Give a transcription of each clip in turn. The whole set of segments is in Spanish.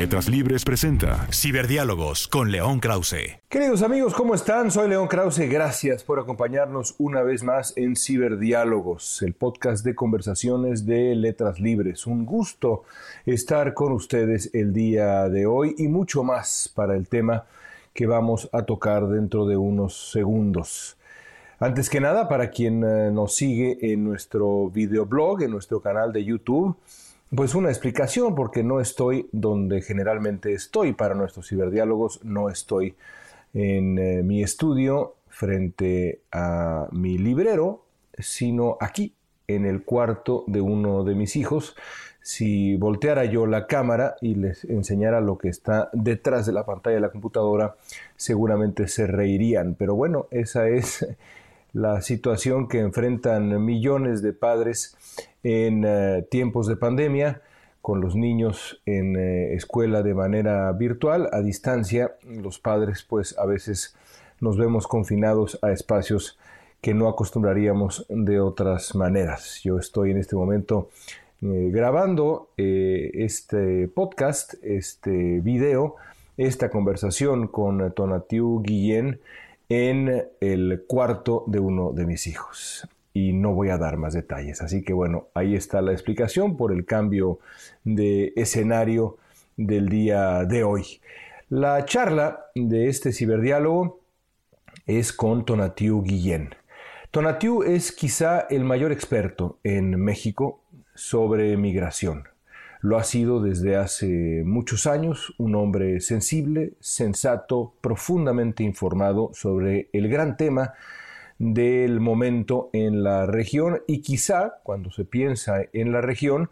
Letras Libres presenta Ciberdiálogos con León Krause. Queridos amigos, ¿cómo están? Soy León Krause. Gracias por acompañarnos una vez más en Ciberdiálogos, el podcast de conversaciones de Letras Libres. Un gusto estar con ustedes el día de hoy y mucho más para el tema que vamos a tocar dentro de unos segundos. Antes que nada, para quien eh, nos sigue en nuestro videoblog, en nuestro canal de YouTube, pues una explicación, porque no estoy donde generalmente estoy para nuestros ciberdiálogos, no estoy en eh, mi estudio frente a mi librero, sino aquí, en el cuarto de uno de mis hijos. Si volteara yo la cámara y les enseñara lo que está detrás de la pantalla de la computadora, seguramente se reirían. Pero bueno, esa es la situación que enfrentan millones de padres en eh, tiempos de pandemia, con los niños en eh, escuela de manera virtual, a distancia. Los padres pues a veces nos vemos confinados a espacios que no acostumbraríamos de otras maneras. Yo estoy en este momento eh, grabando este podcast, este video, esta conversación con Tonatiu Guillén en el cuarto de uno de mis hijos. Y no voy a dar más detalles. Así que bueno, ahí está la explicación por el cambio de escenario del día de hoy. La charla de este ciberdiálogo es con Tonatiu Guillén. Tonatiu es quizá el mayor experto en México sobre migración. Lo ha sido desde hace muchos años, un hombre sensible, sensato, profundamente informado sobre el gran tema del momento en la región y quizá, cuando se piensa en la región,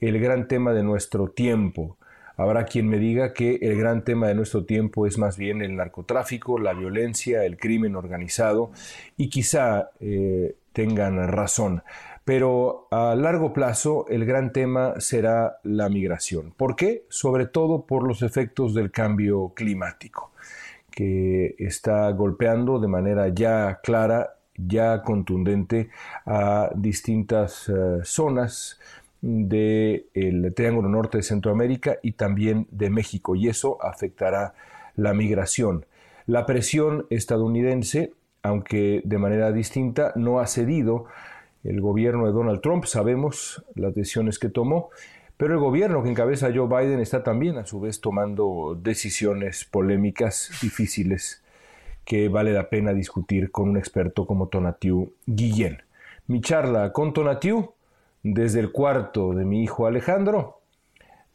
el gran tema de nuestro tiempo. Habrá quien me diga que el gran tema de nuestro tiempo es más bien el narcotráfico, la violencia, el crimen organizado y quizá eh, tengan razón pero a largo plazo el gran tema será la migración. ¿Por qué? Sobre todo por los efectos del cambio climático, que está golpeando de manera ya clara, ya contundente a distintas eh, zonas del Triángulo Norte de Centroamérica y también de México, y eso afectará la migración. La presión estadounidense, aunque de manera distinta, no ha cedido el gobierno de Donald Trump, sabemos las decisiones que tomó, pero el gobierno que encabeza Joe Biden está también a su vez tomando decisiones polémicas, difíciles, que vale la pena discutir con un experto como Tonatiu Guillén. Mi charla con Tonatiu desde el cuarto de mi hijo Alejandro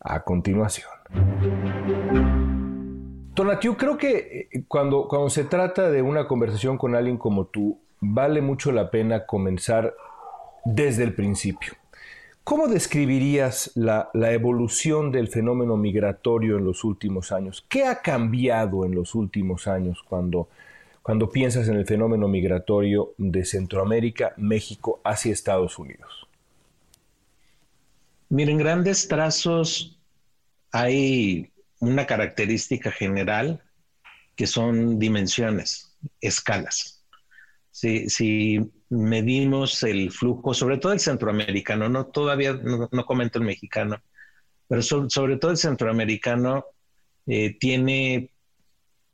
a continuación. Tonatiu, creo que eh, cuando, cuando se trata de una conversación con alguien como tú, vale mucho la pena comenzar desde el principio. ¿Cómo describirías la, evolución del fenómeno migratorio en los últimos años? ¿Qué ha cambiado en los últimos años cuando, cuando piensas en el fenómeno migratorio de Centroamérica, México, hacia Estados Unidos? Miren, grandes trazos hay una característica general que son dimensiones, escalas. Si, si medimos el flujo, sobre todo el centroamericano, no todavía no, comento el mexicano, pero sobre todo el centroamericano eh, tiene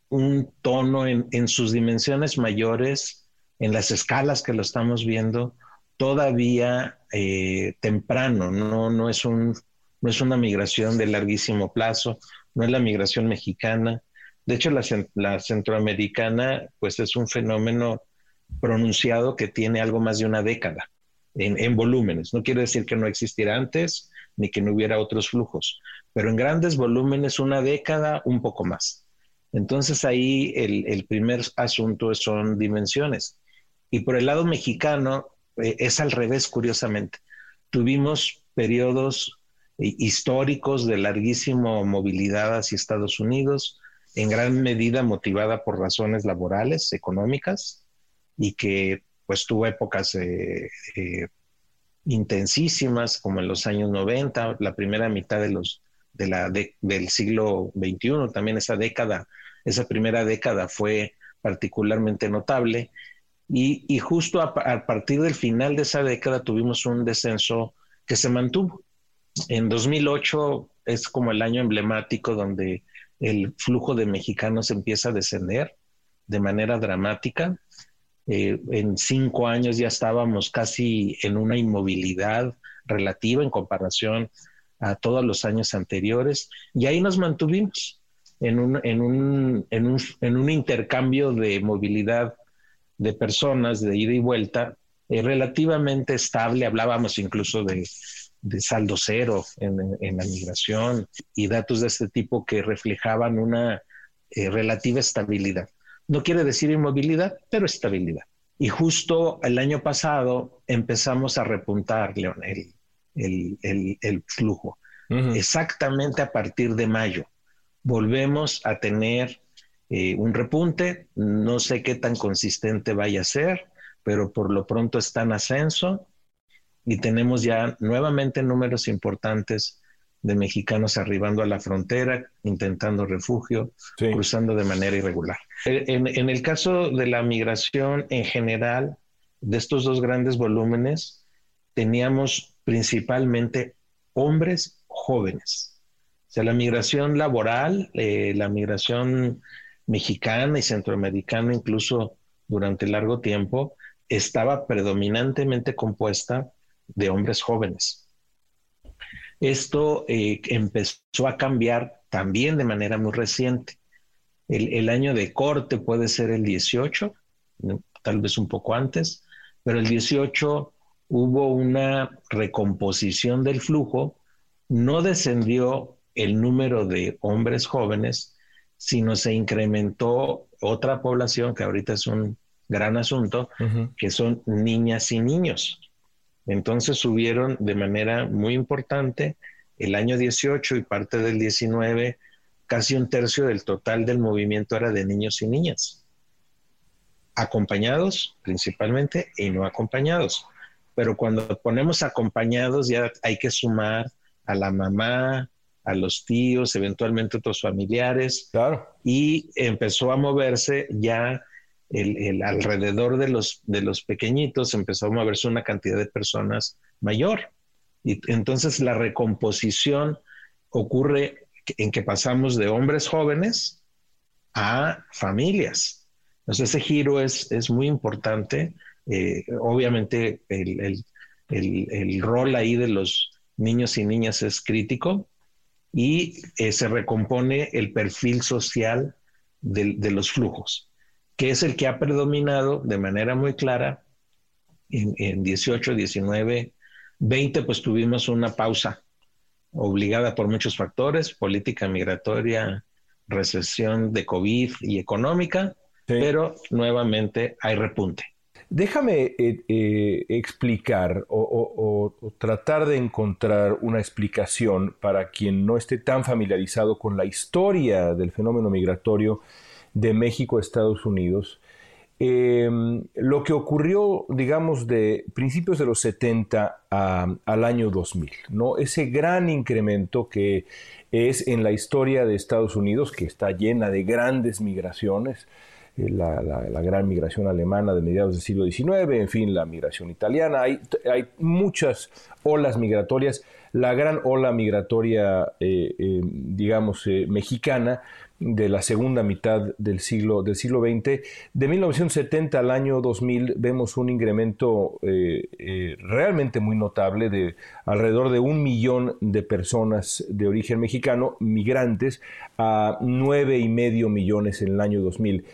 un tono en, sus dimensiones mayores, en las escalas que lo estamos viendo, todavía eh, temprano, no, no, es un, no es una migración de larguísimo plazo, no es la migración mexicana. De hecho, la, la centroamericana, pues es un fenómeno pronunciado que tiene algo más de una década en, volúmenes. No quiere decir que no existiera antes ni que no hubiera otros flujos, pero en grandes volúmenes una década, un poco más. Entonces ahí el, primer asunto son dimensiones. Y por el lado mexicano, eh, es al revés, curiosamente. Tuvimos periodos eh, históricos de larguísima movilidad hacia Estados Unidos, en gran medida motivada por razones laborales, económicas, y que pues tuvo épocas eh, intensísimas, como en los años 90, la primera mitad de los, del siglo XXI, también esa década, esa primera década fue particularmente notable. Y, justo a, partir del final de esa década tuvimos un descenso que se mantuvo. En 2008 es como el año emblemático donde el flujo de mexicanos empieza a descender de manera dramática. Eh, en cinco años ya estábamos casi en una inmovilidad relativa en comparación a todos los años anteriores y ahí nos mantuvimos en un, intercambio de movilidad de personas de ida y vuelta eh, relativamente estable. Hablábamos incluso de, de saldo cero en, en, la migración y datos de este tipo que reflejaban una eh, relativa estabilidad. No quiere decir inmovilidad, pero estabilidad. Y justo el año pasado empezamos a repuntar, León, el, el, el flujo. Exactamente a partir de mayo volvemos a tener eh, un repunte. No sé qué tan consistente vaya a ser, pero por lo pronto está en ascenso y tenemos ya nuevamente números importantes de mexicanos arribando a la frontera, intentando refugio, cruzando de manera irregular. En, en, el caso de la migración en general, de estos dos grandes volúmenes, teníamos principalmente hombres jóvenes. O sea, la migración laboral, eh, la migración mexicana y centroamericana, incluso durante largo tiempo, estaba predominantemente compuesta de hombres jóvenes. Esto eh, empezó a cambiar también de manera muy reciente. El, año de corte puede ser el 18, tal vez un poco antes, pero el 18 hubo una recomposición del flujo, no descendió el número de hombres jóvenes, sino se incrementó otra población que ahorita es un gran asunto, que son niñas y niños. Entonces subieron de manera muy importante el año 18 y parte del 19, casi un tercio del total del movimiento era de niños y niñas, acompañados principalmente y no acompañados. Pero cuando ponemos acompañados ya hay que sumar a la mamá, a los tíos, eventualmente otros familiares. Claro. Y empezó a moverse ya el, alrededor de los, de los pequeñitos, empezó a moverse una cantidad de personas mayor. Y entonces la recomposición ocurre en que pasamos de hombres jóvenes a familias. Entonces ese giro es, es muy importante. Eh, obviamente el, el, el, rol ahí de los niños y niñas es crítico, y eh, se recompone el perfil social de, los flujos, que es el que ha predominado de manera muy clara en, en 18, 19, 20, pues tuvimos una pausa obligada por muchos factores, política migratoria, recesión de COVID y económica, pero nuevamente hay repunte. Déjame eh, eh, explicar o, tratar de encontrar una explicación para quien no esté tan familiarizado con la historia del fenómeno migratorio de México a Estados Unidos. Em, lo que ocurrió, digamos, de principios de los 70 al año 2000, ¿no? Ese gran incremento que es en la historia de Estados Unidos, que está llena de grandes migraciones, eh, la, gran migración alemana de mediados del siglo XIX, en fin, la migración italiana. Hay, hay muchas olas migratorias. La gran ola migratoria, eh, eh, digamos, mexicana de la segunda mitad del siglo, del siglo XX. De 1970 al año 2000 vemos un incremento realmente muy notable de alrededor de un millón de personas de origen mexicano, migrantes, a nueve y medio millones en el año 2000.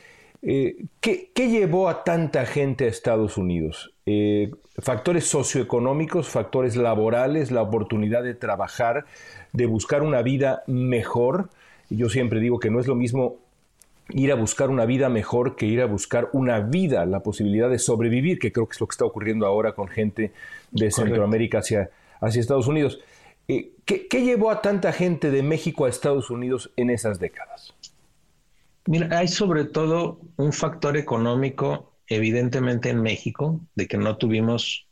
Eh, ¿qué, llevó a tanta gente a Estados Unidos? Eh, factores socioeconómicos, factores laborales, la oportunidad de trabajar, de buscar una vida mejor. Yo siempre digo que no es lo mismo ir a buscar una vida mejor que ir a buscar una vida, la posibilidad de sobrevivir, que creo que es lo que está ocurriendo ahora con gente de Centroamérica hacia, hacia Estados Unidos. Eh, ¿qué, ¿Qué llevó a tanta gente de México a Estados Unidos en esas décadas? Mira, hay sobre todo un factor económico, evidentemente en México, de que no tuvimos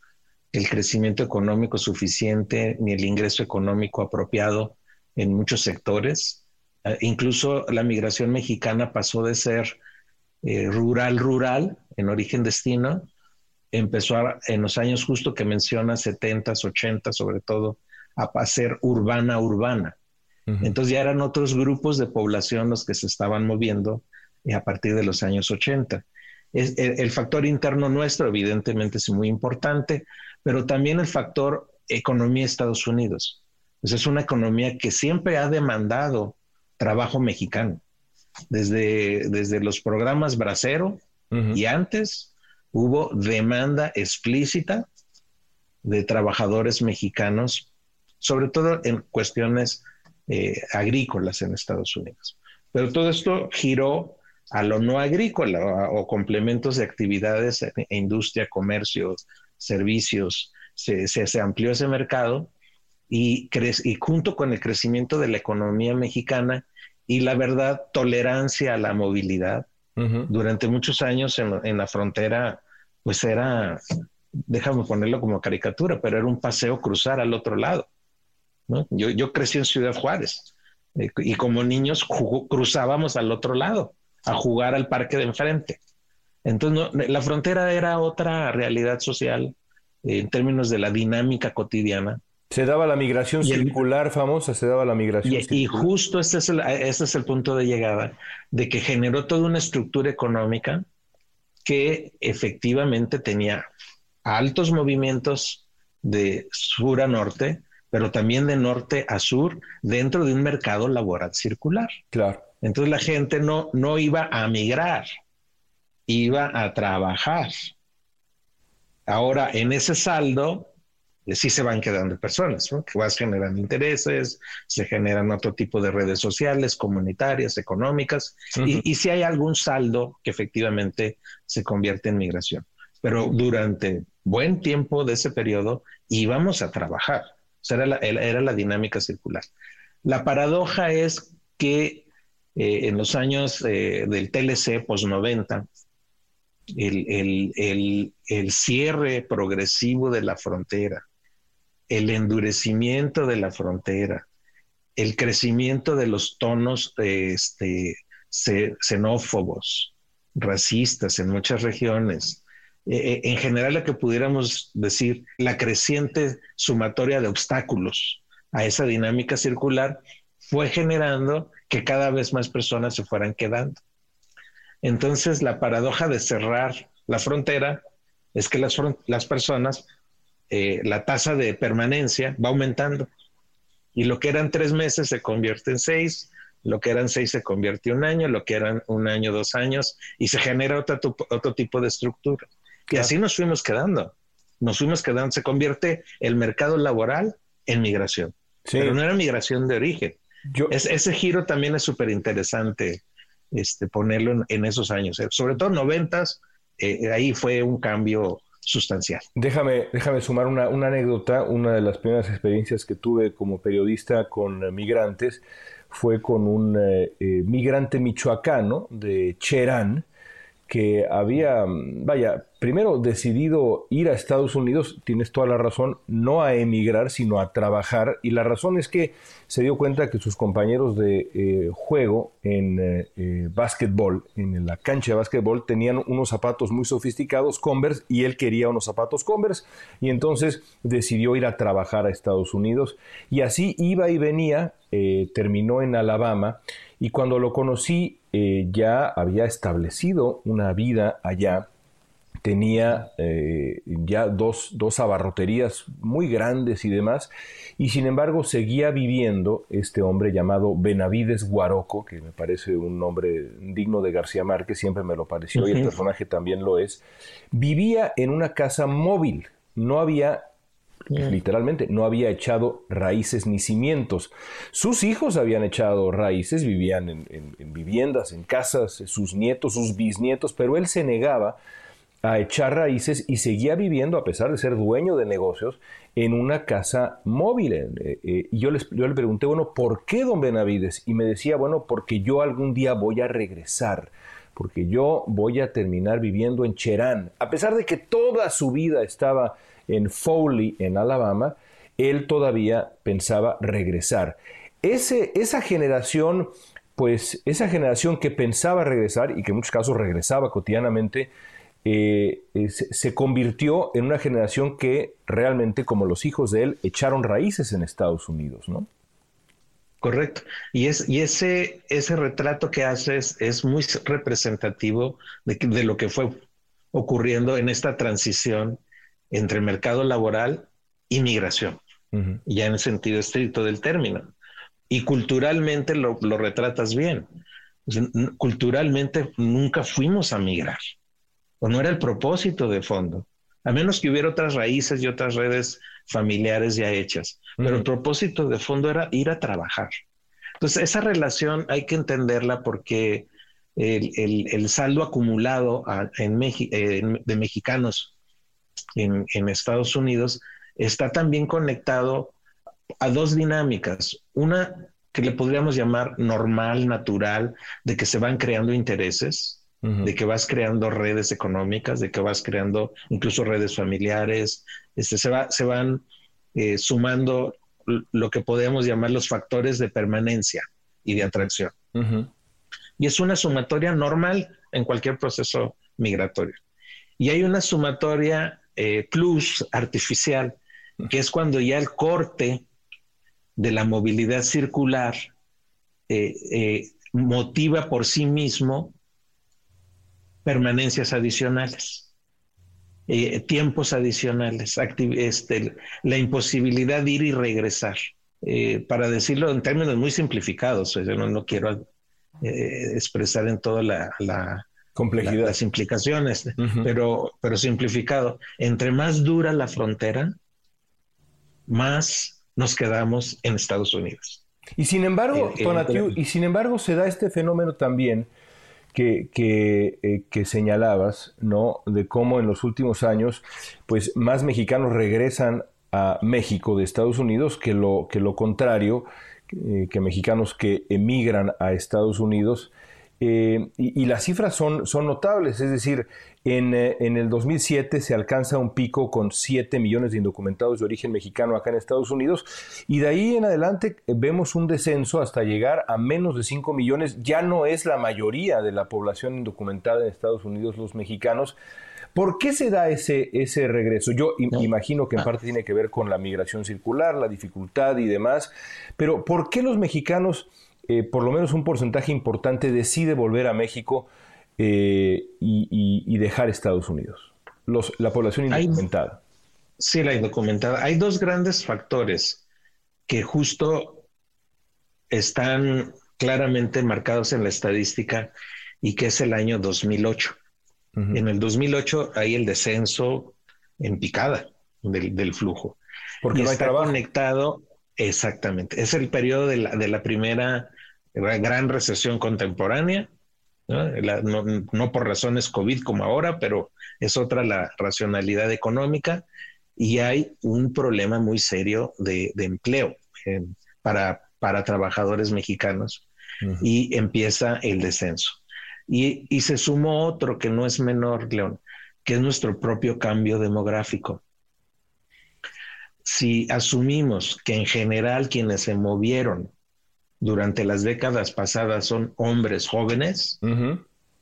el crecimiento económico suficiente ni el ingreso económico apropiado en muchos sectores. Eh, incluso la migración mexicana pasó de ser rural-rural eh, en origen-destino, empezó en los años justo que menciona, 70 80 sobre todo, a ser urbana-urbana. Entonces ya eran otros grupos de población los que se estaban moviendo eh, a partir de los años 80. Es, el, factor interno nuestro evidentemente es muy importante, pero también el factor economía Estados Unidos. Pues es una economía que siempre ha demandado trabajo mexicano. Desde, desde los programas Bracero y antes hubo demanda explícita de trabajadores mexicanos, sobre todo en cuestiones eh, agrícolas en Estados Unidos. Pero todo esto giró a lo no agrícola o complementos de actividades e industria, comercio, servicios. Se, se, amplió ese mercado y, y junto con el crecimiento de la economía mexicana y la verdad, tolerancia a la movilidad. Durante muchos años en, en, la frontera, pues era, déjame ponerlo como caricatura, pero era un paseo cruzar al otro lado. Yo, yo crecí en Ciudad Juárez eh, y como niños cruzábamos al otro lado a jugar al parque de enfrente. Entonces, la frontera era otra realidad social eh, en términos de la dinámica cotidiana. Se daba la migración circular famosa, se daba la migración y, circular. Y justo este es, el, este es el punto de llegada, de que generó toda una estructura económica que efectivamente tenía altos movimientos de sur a norte, pero también de norte a sur dentro de un mercado laboral circular. Claro. Entonces la gente no, no iba a migrar, iba a trabajar. Ahora, en ese saldo, sí se van quedando personas, ¿no? que vas generando intereses, se generan otro tipo de redes sociales, comunitarias, económicas, y, y si hay algún saldo que efectivamente se convierte en migración. Pero durante buen tiempo de ese periodo íbamos a trabajar era la, era la dinámica circular. La paradoja es que eh, en los años eh, del TLC post-90, el, cierre progresivo de la frontera, el endurecimiento de la frontera, el crecimiento de los tonos este, xenófobos, racistas en muchas regiones, eh, eh, en general lo que pudiéramos decir, la creciente sumatoria de obstáculos a esa dinámica circular fue generando que cada vez más personas se fueran quedando. Entonces, la paradoja de cerrar la frontera es que las, las personas, eh, la tasa de permanencia va aumentando. Y lo que eran tres meses se convierte en seis, lo que eran seis se convierte en un año, lo que eran un año, dos años, y se genera otro, otro tipo de estructura. Y así nos fuimos quedando. Nos fuimos quedando. Se convierte el mercado laboral en migración. Pero no era migración de origen. ese giro también es súper interesante este, ponerlo en, esos años. Eh, sobre todo noventas, eh, ahí fue un cambio sustancial. Déjame, déjame sumar una, anécdota. Una de las primeras experiencias que tuve como periodista con migrantes fue con un eh, migrante michoacano de Cherán, que había, vaya, primero decidido ir a Estados Unidos, tienes toda la razón, no a emigrar, sino a trabajar. Y la razón es que se dio cuenta que sus compañeros de eh, juego en eh, eh, básquetbol, en la cancha de básquetbol, tenían unos zapatos muy sofisticados, Converse, y él quería unos zapatos Converse. Y entonces decidió ir a trabajar a Estados Unidos. Y así iba y venía, terminó en Alabama. Y cuando lo conocí, eh, ya había establecido una vida allá, tenía eh, ya dos, dos, abarroterías muy grandes y demás, y sin embargo seguía viviendo este hombre llamado Benavides Guaroco, que me parece un nombre digno de García Márquez, siempre me lo pareció, y el personaje también lo es, vivía en una casa móvil, no había Literalmente, no había echado raíces ni cimientos. Sus hijos habían echado raíces, vivían en, viviendas, en casas, sus nietos, sus bisnietos, pero él se negaba a echar raíces y seguía viviendo, a pesar de ser dueño de negocios, en una casa móvil. Eh, eh, y yo, yo le pregunté, bueno, ¿por qué, don Benavides? Y me decía, bueno, porque yo algún día voy a regresar, porque yo voy a terminar viviendo en Cherán. A pesar de que toda su vida estaba en Foley, en Alabama, él todavía pensaba regresar. Ese, esa generación, pues esa generación que pensaba regresar y que en muchos casos regresaba cotidianamente, eh, eh, se, convirtió en una generación que realmente, como los hijos de él, echaron raíces en Estados Unidos, ¿no? Correcto. Y, es, y ese, ese retrato que haces es muy representativo de, de lo que fue ocurriendo en esta transición entre mercado laboral y migración, ya en el sentido estricto del término. Y culturalmente lo, retratas bien. Culturalmente nunca fuimos a migrar, o no era el propósito de fondo, a menos que hubiera otras raíces y otras redes familiares ya hechas, pero el propósito de fondo era ir a trabajar. Entonces, esa relación hay que entenderla porque el, saldo acumulado en de mexicanos en, Estados Unidos está también conectado a dos dinámicas. Una que le podríamos llamar normal, natural, de que se van creando intereses, de que vas creando redes económicas, de que vas creando incluso redes familiares, este, se, va, se van eh, sumando lo que podemos llamar los factores de permanencia y de atracción. Y es una sumatoria normal en cualquier proceso migratorio. Y hay una sumatoria eh, plus artificial, que es cuando ya el corte de la movilidad circular eh, eh, motiva por sí mismo permanencias adicionales, tiempos adicionales, este, la imposibilidad de ir y regresar. para decirlo en términos muy simplificados, yo no, quiero expresar en toda la complejidad. las implicaciones, pero, pero simplificado. Entre más dura la frontera, más nos quedamos en Estados Unidos. Y sin embargo, eh, eh, y sin embargo se da este fenómeno también que, eh, que, señalabas, ¿no? De cómo en los últimos años, pues más mexicanos regresan a México de Estados Unidos que lo, que lo contrario, que mexicanos que emigran a Estados Unidos eh, y, las cifras son, son notables, es decir, en, eh, en, el 2007 se alcanza un pico con 7 millones de indocumentados de origen mexicano acá en Estados Unidos y de ahí en adelante eh, vemos un descenso hasta llegar a menos de 5 millones. Ya no es la mayoría de la población indocumentada en Estados Unidos los mexicanos. ¿Por qué se da ese, ese regreso? Yo imagino que en ah. parte tiene que ver con la migración circular, la dificultad y demás, pero ¿por qué los mexicanos eh, por lo menos un porcentaje importante decide volver a México eh, y, dejar Estados Unidos? la población indocumentada. sí, la indocumentada. Hay dos grandes factores que justo están claramente marcados en la estadística y que es el año 2008. En el 2008 hay el descenso en picada del, flujo. Porque no está conectado, exactamente. Es el periodo de la, de la primera gran recesión contemporánea, ¿no? por razones COVID como ahora, pero es otra la racionalidad económica y hay un problema muy serio de, empleo para, para trabajadores mexicanos y empieza el descenso. Y, y se sumó otro que no es menor, León, que es nuestro propio cambio demográfico. Si asumimos que en general quienes se movieron durante las décadas pasadas son hombres jóvenes,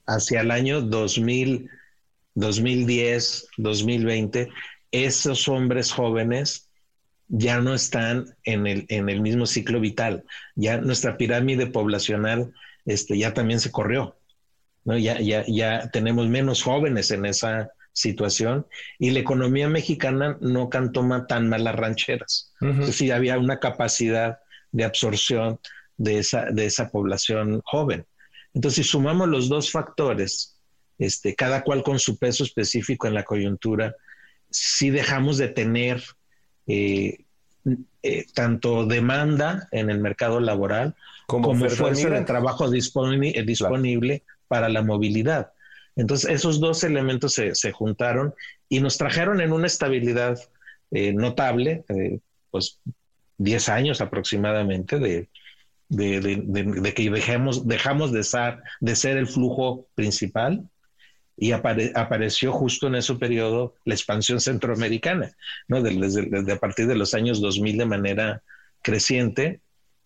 hacia el año 2000, 2010, 2020, esos hombres jóvenes ya no están en el, en el mismo ciclo vital. Ya nuestra pirámide poblacional este, ya también se corrió. ¿no? Ya, ya, ya tenemos menos jóvenes en esa situación y la economía mexicana no cantó tan malas rancheras. Entonces sí había una capacidad de absorción de esa, de esa población joven. Entonces, si sumamos los dos factores, este, cada cual con su peso específico en la coyuntura, si dejamos de tener eh, eh, tanto demanda en el mercado laboral como, fuerza de trabajo disponible para la movilidad. Entonces, esos dos elementos se, juntaron y nos trajeron en una estabilidad notable, pues 10 años aproximadamente de, de, que dejemos, dejamos de ser, de ser el flujo principal y apareció justo en ese periodo la expansión centroamericana, ¿no? Desde, desde, a partir de los años 2000 de manera creciente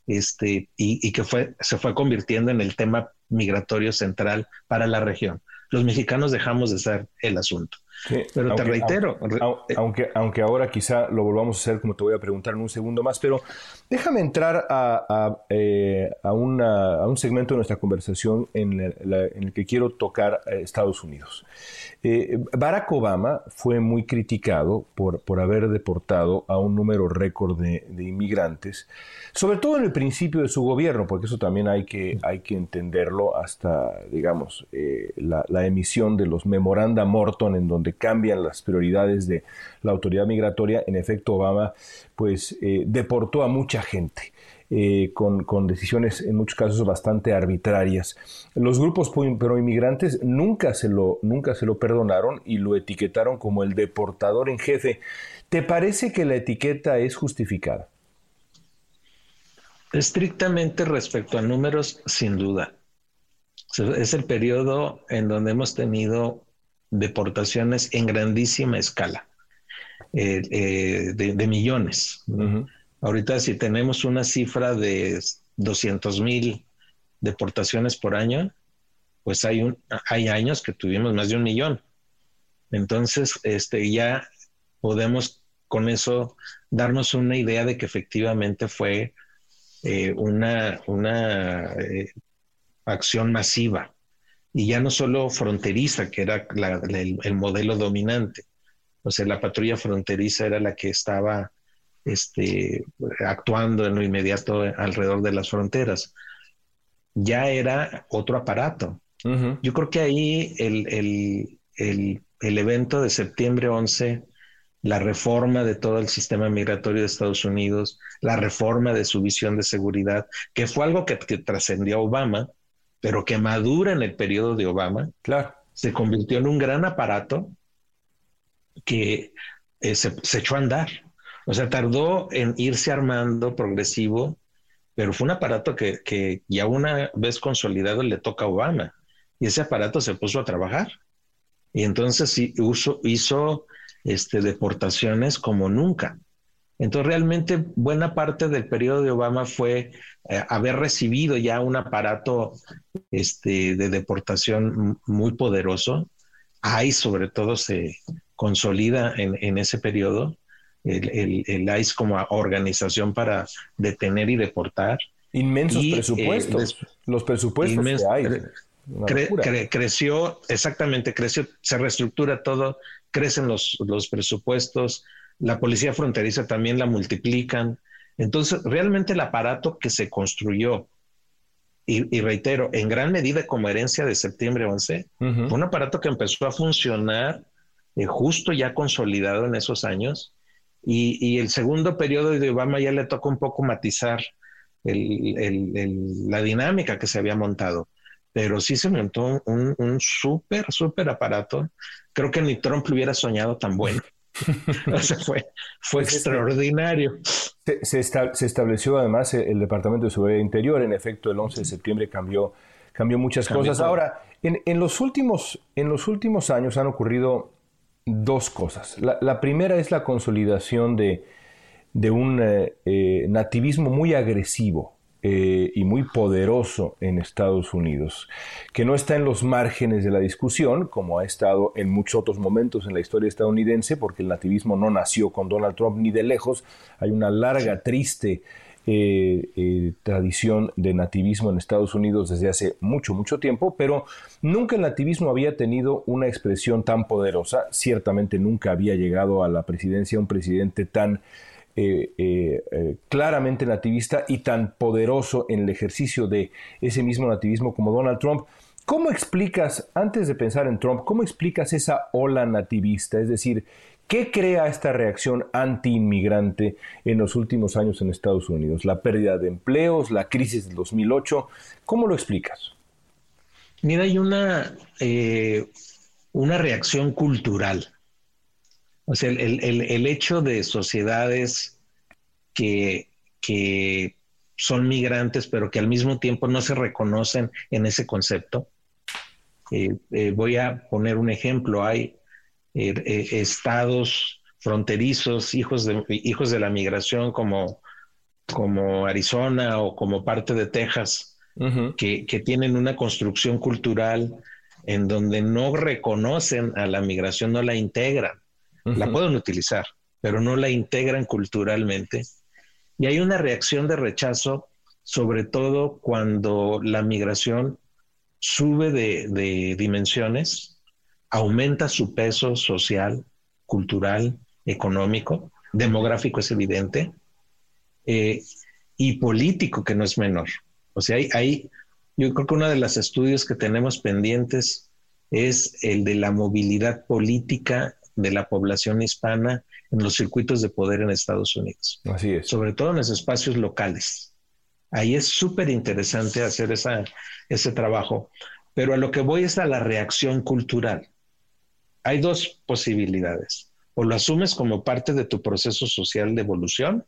este, y, y, que fue, se fue convirtiendo en el tema migratorio central para la región. Los mexicanos dejamos de ser el asunto. Pero te reitero. Aunque, aunque, ahora quizá lo volvamos a hacer, como te voy a preguntar en un segundo más, pero déjame entrar a, eh, un segmento de nuestra conversación en, el que quiero tocar Estados Unidos. Eh, Barack Obama fue muy criticado por, por haber deportado a un número récord de, inmigrantes, sobre todo en el principio de su gobierno, porque eso también hay que, hay que entenderlo hasta, digamos, eh, la, la emisión de los memoranda Morton, en donde cambian las prioridades de la autoridad migratoria, en efecto Obama pues eh, deportó a mucha gente. Eh, con, decisiones en muchos casos bastante arbitrarias. Los grupos pro inmigrantes nunca se, lo, nunca se lo perdonaron y lo etiquetaron como el deportador en jefe. ¿Te parece que la etiqueta es justificada? Estrictamente respecto a números, sin duda. Es el periodo en donde hemos tenido deportaciones en grandísima escala, eh, eh, de, millones. Ahorita si tenemos una cifra de 200 mil deportaciones por año, pues hay, un, hay años que tuvimos más de un millón. Entonces, este, ya podemos con eso darnos una idea de que efectivamente fue eh, una, una acción masiva y ya no solo fronteriza, que era el, modelo dominante. O sea, la patrulla fronteriza era la que estaba este, actuando en lo inmediato alrededor de las fronteras. Ya era otro aparato. Yo creo que ahí el, el, el, el, evento de septiembre 11, la reforma de todo el sistema migratorio de Estados Unidos, la reforma de su visión de seguridad, que fue algo que, que trascendió a Obama, pero que madura en el periodo de Obama, claro. se convirtió en un gran aparato que eh, se, echó a andar. O sea, tardó en irse armando progresivo, pero fue un aparato que, que ya una vez consolidado le toca a Obama. Y ese aparato se puso a trabajar. Y entonces sí, hizo este, deportaciones como nunca. Entonces, realmente buena parte del periodo de Obama fue eh, haber recibido ya un aparato este, de deportación muy poderoso. Ahí sobre todo se consolida en, ese periodo el, el, ICE como organización para detener y deportar. Inmensos eh, presupuestos. los presupuestos que creció, exactamente, creció, se reestructura todo, crecen los, los presupuestos, la policía fronteriza también la multiplican. Entonces, realmente el aparato que se construyó, y, reitero, en gran medida como herencia de septiembre 11, fue un aparato que empezó a funcionar eh, justo ya consolidado en esos años. Y, el segundo periodo de Obama ya le tocó un poco matizar la dinámica que se había montado. Pero sí se montó un, un súper, súper aparato. Creo que ni Trump lo hubiera soñado tan bueno. fue, fue extraordinario. Se, estableció además el Departamento de Seguridad Interior. En efecto, el 11 de septiembre cambió, cambió muchas cosas. Ahora, en, los últimos, en los últimos años han ocurrido dos cosas. La, primera es la consolidación de, de un eh, eh, nativismo muy agresivo eh, y muy poderoso en Estados Unidos, que no está en los márgenes de la discusión, como ha estado en muchos otros momentos en la historia estadounidense, porque el nativismo no nació con Donald Trump ni de lejos. Hay una larga, triste eh, eh, tradición de nativismo en Estados Unidos desde hace mucho, mucho tiempo, pero nunca el nativismo había tenido una expresión tan poderosa. Ciertamente nunca había llegado a la presidencia un presidente tan eh, eh, eh, claramente nativista y tan poderoso en el ejercicio de ese mismo nativismo como Donald Trump. ¿Cómo explicas, antes de pensar en Trump, cómo explicas esa ola nativista? Es decir, ¿Qué crea esta reacción anti-inmigrante en los últimos años en Estados Unidos? ¿La pérdida de empleos, la crisis del 2008? ¿Cómo lo explicas? Mira, hay una, una reacción cultural. O sea, el, hecho de sociedades que, que, son migrantes, pero que al mismo tiempo no se reconocen en ese concepto. Eh, eh, voy a poner un ejemplo. Hay estados fronterizos, hijos de, hijos de la migración como, como Arizona o como parte de Texas, que, que, tienen una construcción cultural en donde no reconocen a la migración, no la integran. La pueden utilizar, pero no la integran culturalmente. Y hay una reacción de rechazo, sobre todo cuando la migración sube de, de dimensiones, aumenta su peso social, cultural, económico, demográfico es evidente, eh, y político que no es menor. O sea, hay, hay, yo creo que uno de los estudios que tenemos pendientes es el de la movilidad política de la población hispana en los circuitos de poder en Estados Unidos. Así es. Sobre todo en los espacios locales. Ahí es súper interesante hacer esa, ese trabajo. Pero a lo que voy es a la reacción cultural. Hay dos posibilidades. O lo asumes como parte de tu proceso social de evolución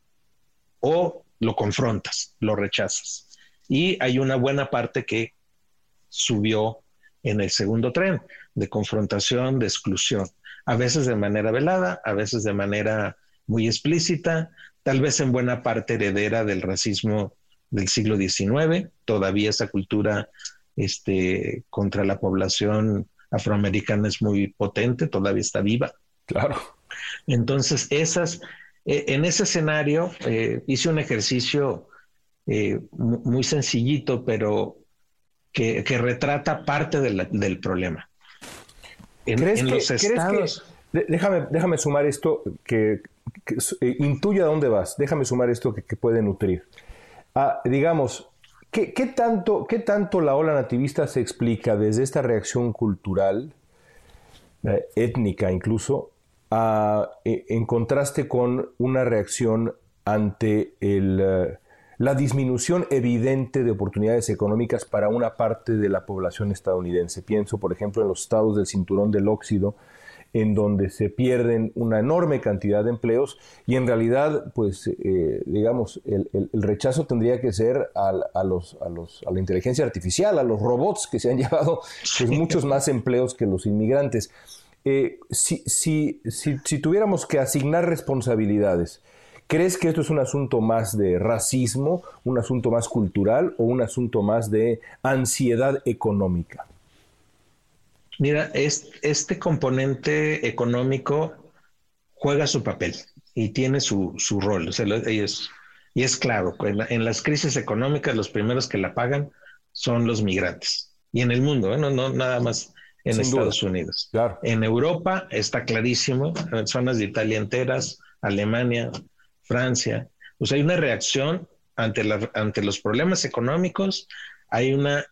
o lo confrontas, lo rechazas. Y hay una buena parte que subió en el segundo tren de confrontación, de exclusión, a veces de manera velada, a veces de manera muy explícita, tal vez en buena parte heredera del racismo del siglo XIX, todavía esa cultura este, contra la población afroamericana es muy potente, todavía está viva. Claro. Entonces, esas, eh, en ese escenario eh, hice un ejercicio eh, muy sencillito, pero que, retrata parte del problema. En, los estados... déjame, déjame sumar esto que, intuye a dónde vas. Déjame sumar esto que, puede nutrir. Ah, digamos, ¿qué, tanto, ¿qué tanto la ola nativista se explica desde esta reacción cultural, étnica incluso, e, en contraste con una reacción ante eh, la disminución evidente de oportunidades económicas para una parte de la población estadounidense. Pienso, por ejemplo, en los estados del cinturón del óxido, en donde se pierden una enorme cantidad de empleos y en realidad, pues, eh, digamos, el, rechazo tendría que ser a, los, a, los, a la inteligencia artificial, a los robots que se han llevado pues, muchos más empleos que los inmigrantes. Eh, si, si, si, tuviéramos que asignar responsabilidades, ¿crees que esto es un asunto más de racismo, un asunto más cultural o un asunto más de ansiedad económica? Mira, este componente económico juega su papel y tiene su, rol. y es claro, en, en, las crisis económicas los primeros que la pagan son los migrantes. Y en el mundo, ¿eh? no, no nada más en Estados Unidos. En Europa está clarísimo, en zonas de Italia enteras, Alemania, Francia. Pues hay una reacción ante, la, ante los problemas económicos, hay una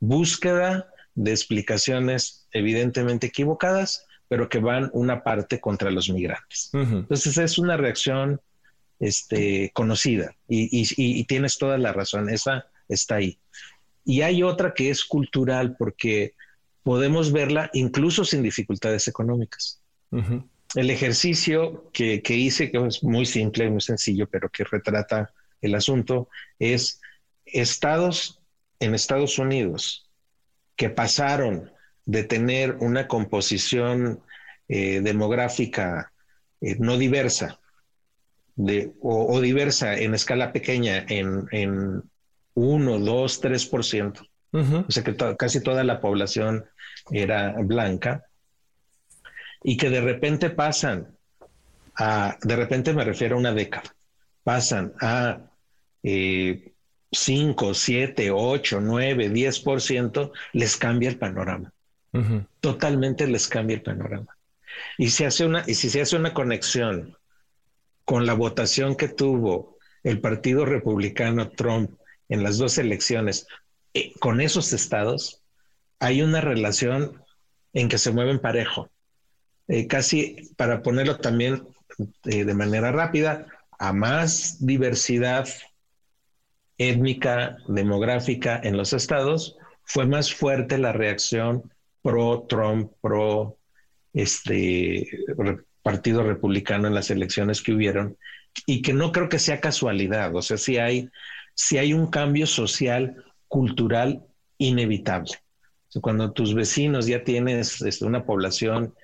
búsqueda de explicaciones evidentemente equivocadas, pero que van una parte contra los migrantes. Entonces es una reacción este, conocida y, y, tienes toda la razón, esa está ahí. Y hay otra que es cultural porque podemos verla incluso sin dificultades económicas. El ejercicio que, hice, que es muy simple, muy sencillo, pero que retrata el asunto, es estados en Estados Unidos que pasaron de tener una composición eh, demográfica eh, no diversa o, diversa en escala pequeña en, en 1, 2, 3%, o sea que casi toda la población era blanca, y que de repente pasan a, de repente me refiero a una década, pasan a 5, 7, 8, 9, 10%, les cambia el panorama. Totalmente les cambia el panorama. Y, se hace una, y si se hace una conexión con la votación que tuvo el Partido Republicano Trump en las dos elecciones eh, con esos estados hay una relación en que se mueven parejo. Eh, casi, para ponerlo también eh, de manera rápida, a más diversidad étnica, demográfica en los estados, fue más fuerte la reacción pro Trump, pro este Partido Republicano en las elecciones que hubieron y que no creo que sea casualidad, o sea, si hay, si hay un cambio social, cultural inevitable. cuando tus vecinos ya tienes este, una población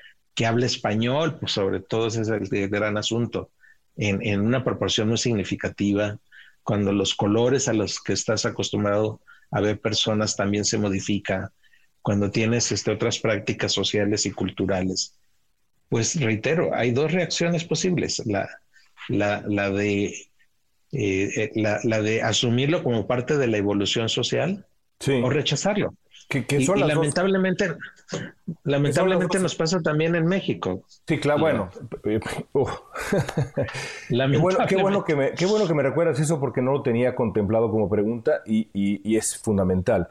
que habla español, pues sobre todo ese es el, gran asunto, en, en, una proporción muy significativa, cuando los colores a los que estás acostumbrado a ver personas también se modifica, cuando tienes este, otras prácticas sociales y culturales. Pues reitero, hay dos reacciones posibles. La, la, la de, eh, eh, la, la, de asumirlo como parte de la evolución social o rechazarlo. Y, lamentablemente, lamentablemente nos pasa también en México. Sí, claro, bueno. Qué, bueno qué, bueno que me, qué bueno que me recuerdas eso porque no lo tenía contemplado como pregunta y, y, es fundamental.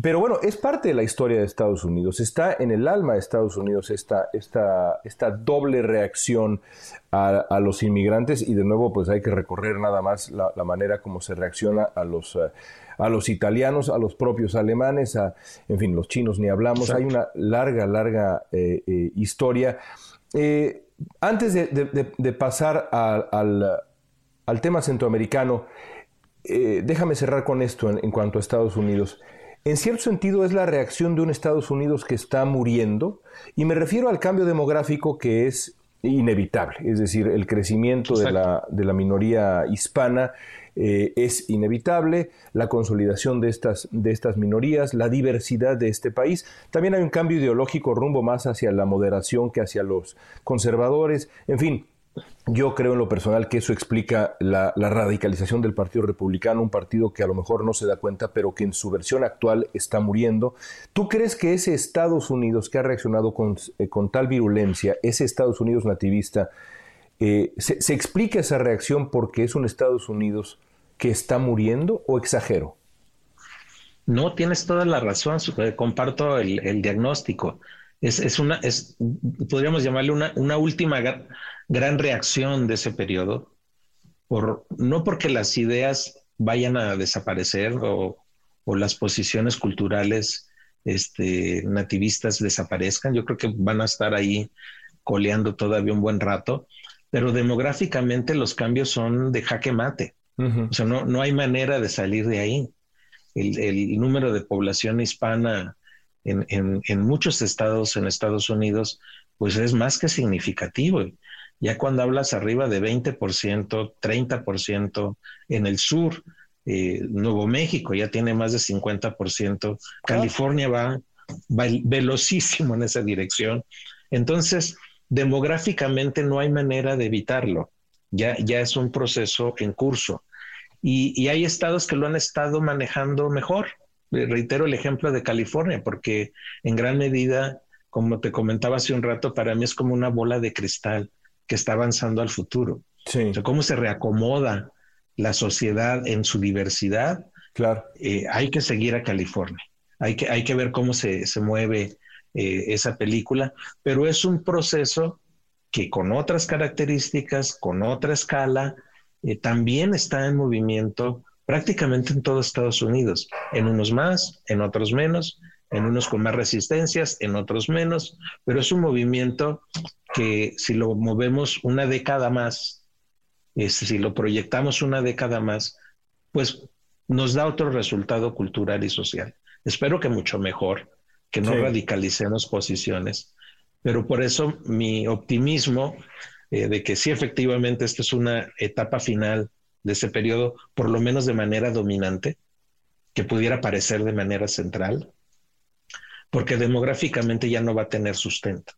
Pero bueno, es parte de la historia de Estados Unidos. Está en el alma de Estados Unidos esta, esta, esta doble reacción a, a, los inmigrantes y de nuevo pues hay que recorrer nada más la, la manera como se reacciona a los... Uh, a los italianos, a los propios alemanes, a, en fin, los chinos ni hablamos. Hay una larga, larga eh, eh, historia. Eh, antes de, pasar al, tema centroamericano, déjame cerrar con esto en, cuanto a Estados Unidos. En cierto sentido es la reacción de un Estados Unidos que está muriendo y me refiero al cambio demográfico que es inevitable, es decir, el crecimiento de la, de la, minoría hispana eh, es inevitable, la consolidación de estas, de estas minorías, la diversidad de este país. También hay un cambio ideológico rumbo más hacia la moderación que hacia los conservadores. En fin, yo creo en lo personal que eso explica la, radicalización del Partido Republicano, un partido que a lo mejor no se da cuenta, pero que en su versión actual está muriendo. ¿Tú crees que ese Estados Unidos que ha reaccionado con, eh, tal virulencia, ese Estados Unidos nativista, eh, se, explica esa reacción porque es un Estados Unidos que está muriendo o exagero? No, tienes toda la razón, comparto el, diagnóstico. Es, una, es, podríamos llamarle una, una última gran reacción de ese periodo, por, no porque las ideas vayan a desaparecer o, o las posiciones culturales este, nativistas desaparezcan, yo creo que van a estar ahí coleando todavía un buen rato, pero demográficamente los cambios son de jaque mate. O sea, no, no hay manera de salir de ahí. El, el número de población hispana en, en, en, muchos estados en Estados Unidos, pues es más que significativo. Ya cuando hablas arriba de 20%, 30% en el sur, eh, Nuevo México ya tiene más de 50%, California va, va velocísimo en esa dirección. Entonces, demográficamente no hay manera de evitarlo. Ya, ya es un proceso en curso. Y, hay estados que lo han estado manejando mejor. Eh, reitero el ejemplo de California, porque en gran medida, como te comentaba hace un rato, para mí es como una bola de cristal que está avanzando al futuro. Sí. O sea, cómo se reacomoda la sociedad en su diversidad. Claro. Eh, hay que seguir a California. Hay que, hay que ver cómo se, se mueve eh, esa película, pero es un proceso que con otras características, con otra escala, eh, también está en movimiento prácticamente en todo Estados Unidos, en unos más, en otros menos, en unos con más resistencias, en otros menos, pero es un movimiento que si lo movemos una década más, si lo proyectamos una década más, pues nos da otro resultado cultural y social. Espero que mucho mejor, que no radicalicemos posiciones, pero por eso mi optimismo eh, de que sí efectivamente esta es una etapa final de ese periodo, por lo menos de manera dominante, que pudiera parecer de manera central, porque demográficamente ya no va a tener sustento.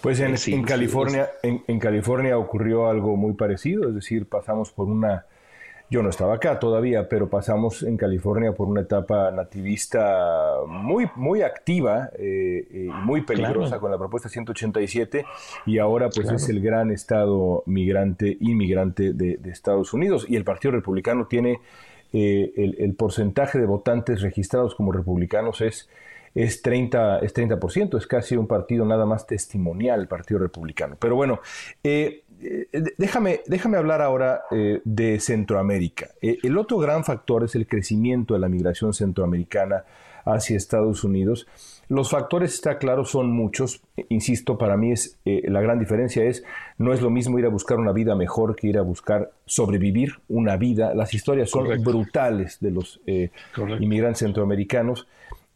Pues en, en California, en, en, California ocurrió algo muy parecido, es decir, pasamos por una yo no estaba acá todavía, pero pasamos en California por una etapa nativista muy, muy activa eh, y muy peligrosa con la propuesta 187 y ahora pues es el gran estado migrante, inmigrante de, Estados Unidos y el Partido Republicano tiene eh, el, porcentaje de votantes registrados como republicanos es es 30, es 30%, es casi un partido nada más testimonial, el Partido Republicano. Pero bueno, eh, eh, déjame, déjame hablar ahora eh, de Centroamérica. el otro gran factor es el crecimiento de la migración centroamericana hacia Estados Unidos. Los factores, está claro, son muchos. Insisto, para mí es la gran diferencia es no es lo mismo ir a buscar una vida mejor que ir a buscar sobrevivir una vida. Las historias son brutales de los inmigrantes centroamericanos.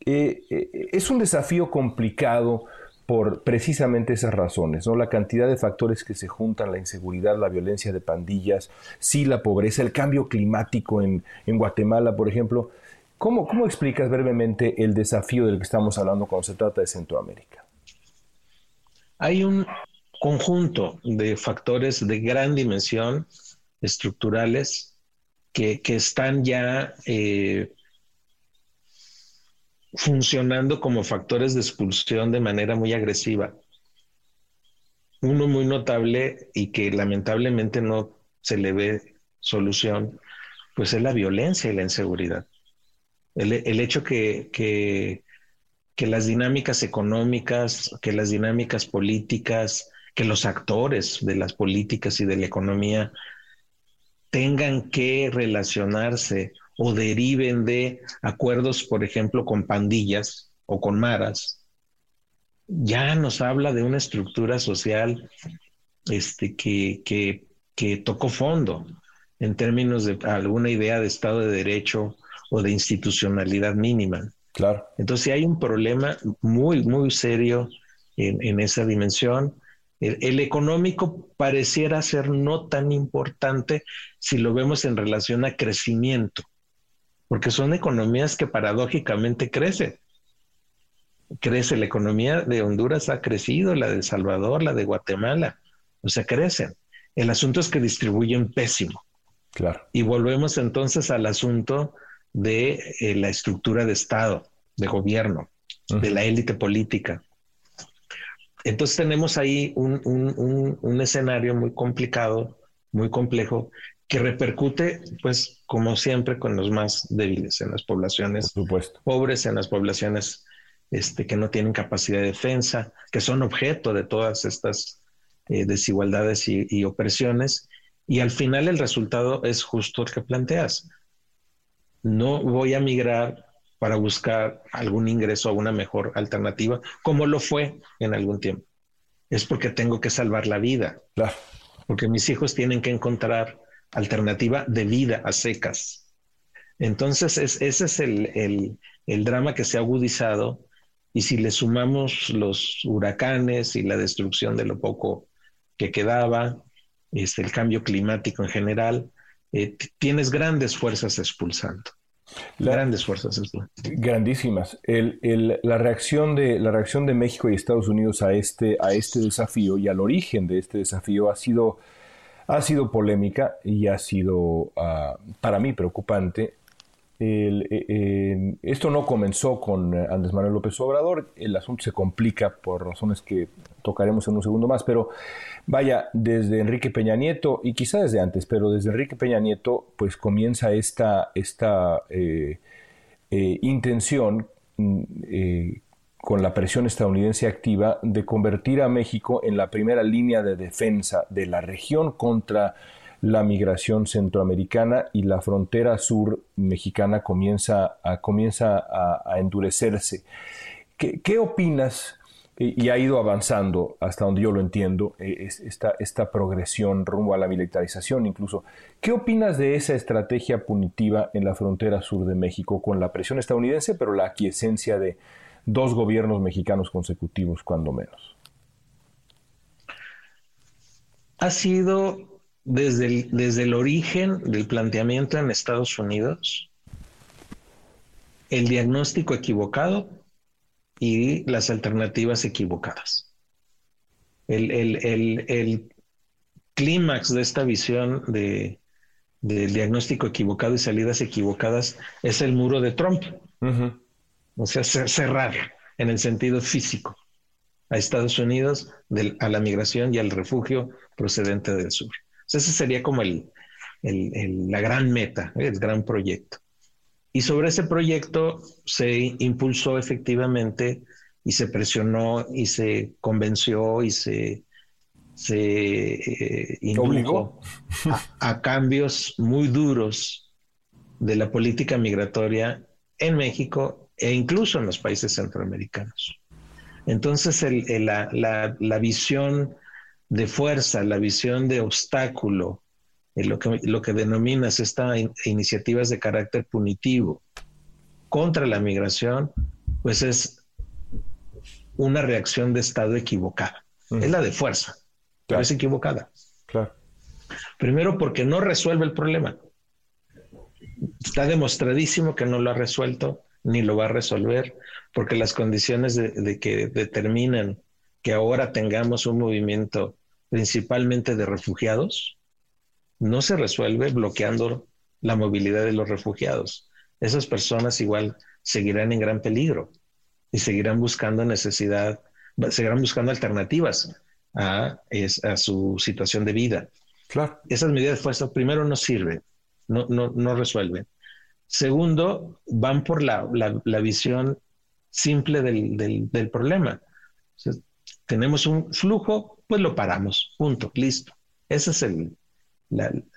es un desafío complicado por precisamente esas razones, ¿no? La cantidad de factores que se juntan, la inseguridad, la violencia de pandillas, sí la pobreza, el cambio climático en, Guatemala, por ejemplo. ¿Cómo, ¿Cómo explicas brevemente el desafío del que estamos hablando cuando se trata de Centroamérica? Hay un conjunto de factores de gran dimensión estructurales que, están ya eh, funcionando como factores de expulsión de manera muy agresiva. Uno muy notable y que lamentablemente no se le ve solución, pues es la violencia y la inseguridad. El, hecho que, que, que las dinámicas económicas, que las dinámicas políticas, que los actores de las políticas y de la economía tengan que relacionarse o deriven de acuerdos, por ejemplo, con pandillas o con maras, ya nos habla de una estructura social este, que, que, que tocó fondo en términos de alguna idea de Estado de Derecho o de institucionalidad mínima. Claro. Entonces hay un problema muy, muy serio en, en esa dimensión. El, económico pareciera ser no tan importante si lo vemos en relación a crecimiento porque son economías que paradójicamente crecen. Crece la economía de Honduras, ha crecido, la de El Salvador, la de Guatemala, o sea, crecen. El asunto es que distribuyen pésimo. Claro. Y volvemos entonces al asunto de eh, la estructura de Estado, de gobierno, de la élite política. Entonces tenemos ahí un, un escenario muy complicado, muy complejo, que repercute, pues, como siempre, con los más débiles, en las poblaciones pobres, en las poblaciones este, que no tienen capacidad de defensa, que son objeto de todas estas eh, desigualdades y, opresiones. Y al final el resultado es justo el que planteas. No voy a migrar para buscar algún ingreso o una mejor alternativa, como lo fue en algún tiempo. Es porque tengo que salvar la vida. Claro. Porque mis hijos tienen que encontrar alternativa de vida a secas. Entonces, ese es el, drama que se ha agudizado y si le sumamos los huracanes y la destrucción de lo poco que quedaba, este, el cambio climático en general, eh, tienes grandes fuerzas expulsando. grandes fuerzas. Grandísimas. la, reacción de, la reacción de México y Estados Unidos a este, a este desafío y al origen de este desafío ha sido ha sido polémica y ha sido ah, para mí preocupante. Eh, esto no comenzó con eh, Andrés Manuel López Obrador, el asunto se complica por razones que tocaremos en un segundo más, pero vaya, desde Enrique Peña Nieto, y quizá desde antes, pero desde Enrique Peña Nieto, pues comienza esta, esta eh, intención mm, con la presión estadounidense activa de convertir a México en la primera línea de defensa de la región contra la migración centroamericana y la frontera sur mexicana comienza a, comienza a, endurecerse. ¿Qué, opinas? Y ha ido avanzando, hasta donde yo lo entiendo, eh, esta, esta progresión rumbo a la militarización incluso. ¿Qué opinas de esa estrategia punitiva en la frontera sur de México con la presión estadounidense, pero la aquiescencia de, dos gobiernos mexicanos consecutivos, cuando menos. Ha sido desde el, desde el origen del planteamiento en Estados Unidos el diagnóstico equivocado y las alternativas equivocadas. El, el, clímax de esta visión de, del diagnóstico equivocado y salidas equivocadas es el muro de Trump o sea, cerrar en el sentido físico a Estados Unidos a la migración y al refugio procedente del sur. O esa sería como el, la gran meta, el gran proyecto. Y sobre ese proyecto se impulsó efectivamente y se presionó y se convenció y se, se eh, indujo a, cambios muy duros de la política migratoria en México e incluso en los países centroamericanos. Entonces la, la, visión de fuerza, la visión de obstáculo, lo que, lo que denominas estas iniciativas de carácter punitivo contra la migración, pues es una reacción de Estado equivocada. Es la de fuerza, pero es equivocada. Claro. Primero porque no resuelve el problema. Está demostradísimo que no lo ha resuelto ni lo va a resolver, porque las condiciones de que determinan que ahora tengamos un movimiento principalmente de refugiados no se resuelve bloqueando la movilidad de los refugiados. Esas personas igual seguirán en gran peligro y seguirán buscando necesidad, seguirán buscando alternativas a, su situación de vida. Claro. Esas medidas de fuerza, primero, no sirven, no, no, no resuelven. Segundo, van por la, la, visión simple del, del, problema. tenemos un flujo, pues lo paramos, punto, listo. Ese es el,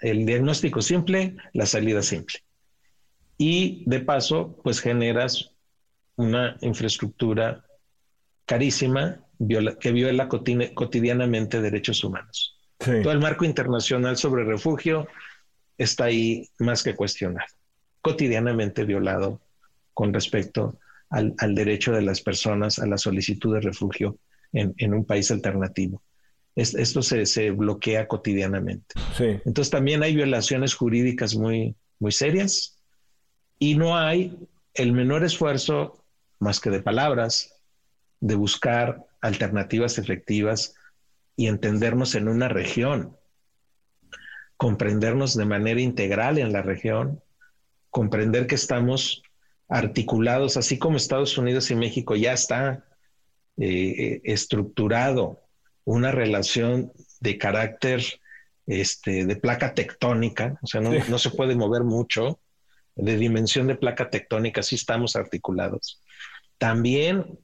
el diagnóstico simple, la salida simple. Y de paso, pues generas una infraestructura carísima que viola cotidianamente derechos humanos. Todo el marco internacional sobre refugio está ahí más que cuestionado, cotidianamente violado con respecto al, derecho de las personas a la solicitud de refugio en, un país alternativo. esto se, bloquea cotidianamente. Entonces también hay violaciones jurídicas muy, muy serias y no hay el menor esfuerzo más que de palabras, de buscar alternativas efectivas y entendernos en una región, comprendernos de manera integral en la región, comprender que estamos articulados, así como Estados Unidos y México ya está eh, eh, estructurado una relación de carácter este, de placa tectónica, o sea, no, no se puede mover mucho, de dimensión de placa tectónica, sí estamos articulados. También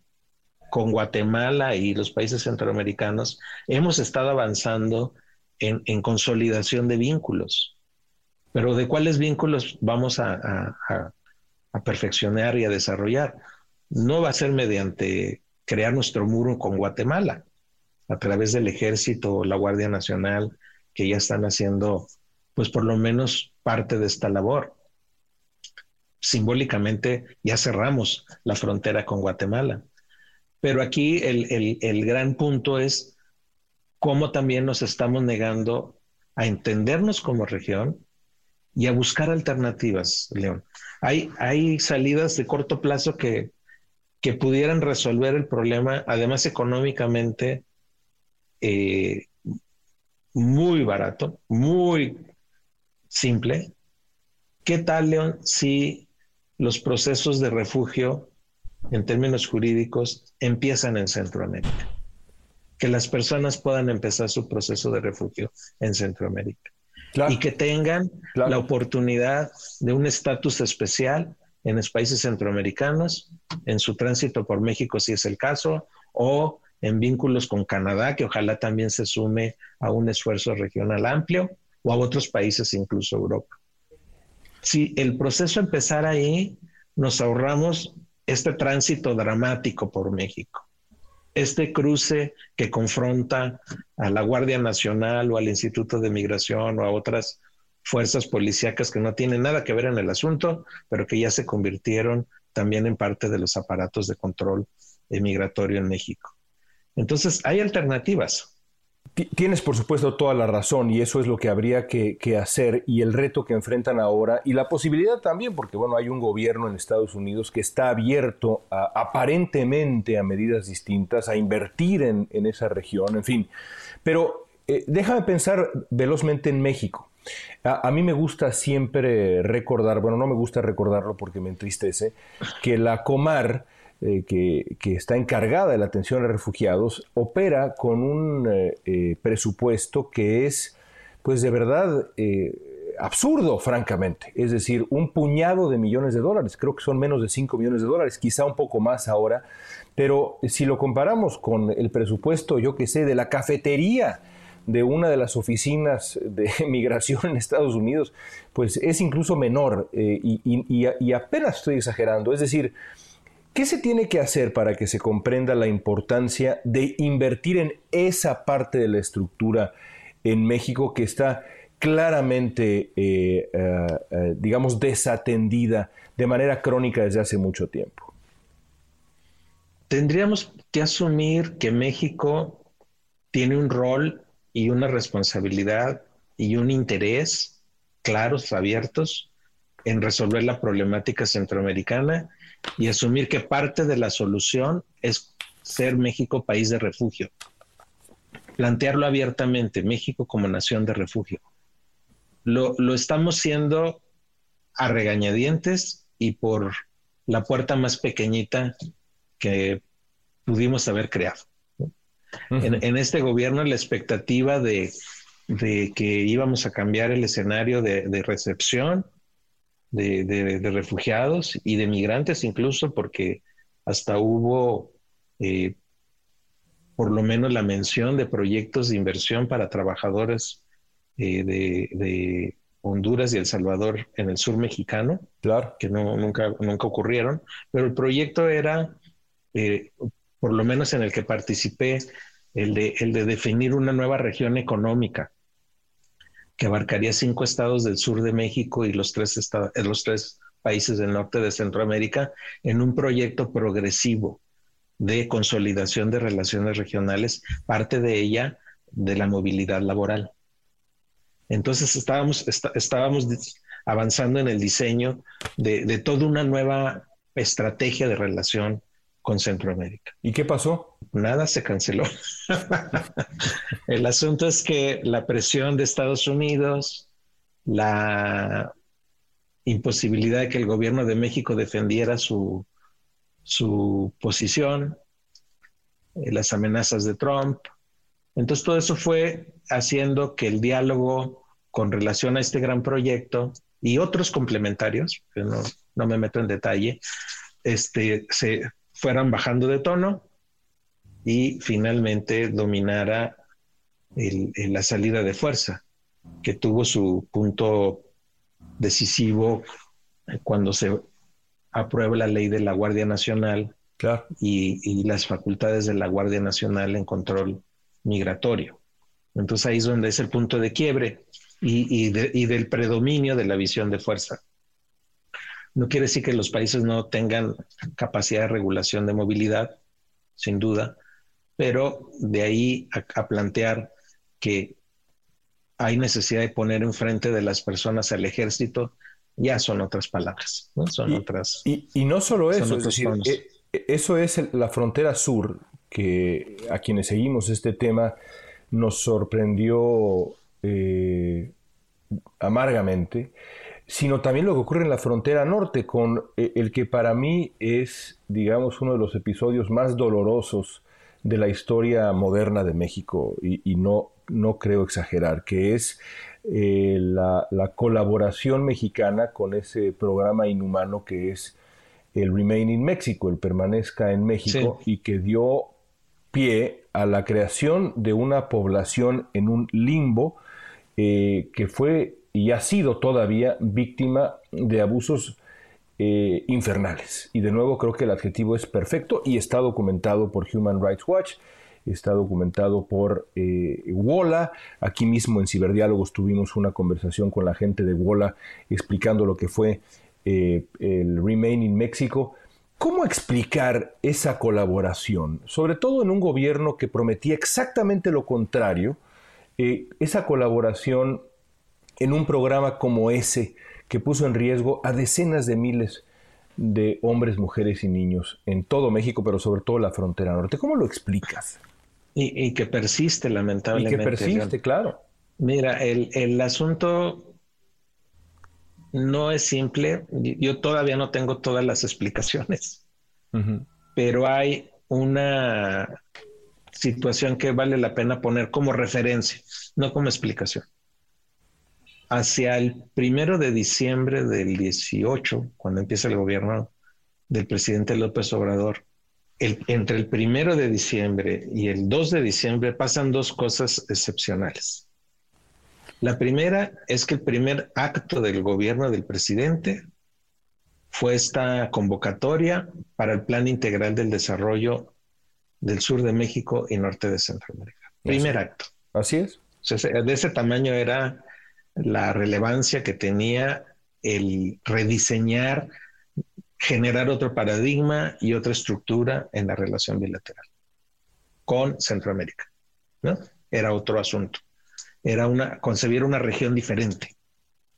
con Guatemala y los países centroamericanos hemos estado avanzando en, consolidación de vínculos. Pero ¿de cuáles vínculos vamos a, perfeccionar y a desarrollar? No va a ser mediante crear nuestro muro con Guatemala, a través del ejército o la Guardia Nacional, que ya están haciendo, pues por lo menos parte de esta labor simbólicamente ya cerramos la frontera con Guatemala. Pero aquí el, gran punto es cómo también nos estamos negando a entendernos como región y a buscar alternativas, León. Hay, salidas de corto plazo que, que pudieran resolver el problema, además económicamente eh, muy barato, muy simple. ¿Qué tal, León, si los procesos de refugio, en términos jurídicos, empiezan en Centroamérica. Que las personas puedan empezar su proceso de refugio en Centroamérica. Y que tengan la oportunidad de un estatus especial en los países centroamericanos, en su tránsito por México, si es el caso, o en vínculos con Canadá, que ojalá también se sume a un esfuerzo regional amplio, o a otros países, incluso Europa. Si el proceso empezara ahí, nos ahorramos este tránsito dramático por México, este cruce que confronta a la Guardia Nacional o al Instituto de Migración o a otras fuerzas policíacas que no tienen nada que ver en el asunto, pero que ya se convirtieron también en parte de los aparatos de control migratorio en México. Entonces, hay alternativas. Tienes por supuesto toda la razón y eso es lo que habría que, hacer y el reto que enfrentan ahora y la posibilidad también, porque bueno, hay un gobierno en Estados Unidos que está abierto aparentemente a medidas distintas, a invertir en, esa región, en fin. Pero eh, déjame pensar velozmente en México. A, a, mí me gusta siempre recordar, bueno, no me gusta recordarlo porque me entristece, que la Comar eh, que, está encargada de la atención a refugiados, opera con un eh, eh, presupuesto que es, pues de verdad, absurdo, francamente. Es decir, un puñado de millones de dólares, creo que son menos de 5 millones de dólares, quizá un poco más ahora, pero si lo comparamos con el presupuesto, yo que sé, de la cafetería de una de las oficinas de migración en Estados Unidos, pues es incluso menor eh, y, apenas estoy exagerando. Es decir, ¿qué se tiene que hacer para que se comprenda la importancia de invertir en esa parte de la estructura en México que está claramente, eh, eh, digamos, desatendida de manera crónica desde hace mucho tiempo? tendríamos que asumir que México tiene un rol y una responsabilidad y un interés claros, abiertos en resolver la problemática centroamericana y asumir que parte de la solución es ser México país de refugio. Plantearlo abiertamente, México como nación de refugio. Lo, lo estamos siendo a regañadientes y por la puerta más pequeñita que pudimos haber creado. en, este gobierno la expectativa de, que íbamos a cambiar el escenario de, recepción de, refugiados y de migrantes incluso, porque hasta hubo eh, por lo menos la mención de proyectos de inversión para trabajadores eh, de, Honduras y El Salvador en el sur mexicano, claro. que no, nunca, nunca ocurrieron, pero el proyecto era eh, por lo menos en el que participé, el de, el de definir una nueva región económica que abarcaría cinco estados del sur de México y los tres, estados, eh, los tres países del norte de Centroamérica en un proyecto progresivo de consolidación de relaciones regionales, parte de ella de la movilidad laboral. Entonces estábamos, estábamos avanzando en el diseño de, de toda una nueva estrategia de relación con Centroamérica. ¿Y qué pasó? Nada se canceló. El asunto es que la presión de Estados Unidos, la imposibilidad de que el gobierno de México defendiera su, su posición, eh, las amenazas de Trump. Entonces todo eso fue haciendo que el diálogo con relación a este gran proyecto y otros complementarios, que no, no me meto en detalle, este, se, fueran bajando de tono y finalmente dominara la salida de fuerza, que tuvo su punto decisivo cuando se aprueba la ley de la Guardia Nacional y, las facultades de la Guardia Nacional en control migratorio. Entonces ahí es donde es el punto de quiebre y del predominio de la visión de fuerza. No quiere decir que los países no tengan capacidad de regulación de movilidad, sin duda, pero de ahí a, plantear que hay necesidad de poner enfrente de las personas al ejército, ya son otras palabras, ¿no? Son otras. Y, no solo eso, es decir, eh, eso es la frontera sur que a quienes seguimos este tema nos sorprendió eh, amargamente sino también lo que ocurre en la frontera norte, con eh, el que para mí es, digamos, uno de los episodios más dolorosos de la historia moderna de México, y, no, no creo exagerar, que es eh, la, colaboración mexicana con ese programa inhumano que es el Remain in Mexico, el Permanezca en México, y que dio pie a la creación de una población en un limbo eh, que fue y ha sido todavía víctima de abusos eh, infernales. Y de nuevo creo que el adjetivo es perfecto y está documentado por Human Rights Watch, está documentado por eh, WOLA. Aquí mismo en Ciberdiálogos tuvimos una conversación con la gente de WOLA explicando lo que fue eh, el Remain in México. ¿Cómo explicar esa colaboración? Sobre todo en un gobierno que prometía exactamente lo contrario, esa colaboración en un programa como ese que puso en riesgo a decenas de miles de hombres, mujeres y niños en todo México, pero sobre todo la frontera norte. ¿Cómo lo explicas? Y, que persiste, lamentablemente. Y que persiste, claro. Mira, el, asunto no es simple. Yo todavía no tengo todas las explicaciones, pero hay una situación que vale la pena poner como referencia, no como explicación. Hacia el primero de diciembre del 18, cuando empieza el gobierno del presidente López Obrador, entre el primero de diciembre y el 2 de diciembre pasan dos cosas excepcionales. La primera es que el primer acto del gobierno del presidente fue esta convocatoria para el Plan Integral del Desarrollo del Sur de México y Norte de Centroamérica. Primer acto. Así es. de ese tamaño era la relevancia que tenía el rediseñar, generar otro paradigma y otra estructura en la relación bilateral con Centroamérica. ¿no? Era otro asunto. Era una, concebir una región diferente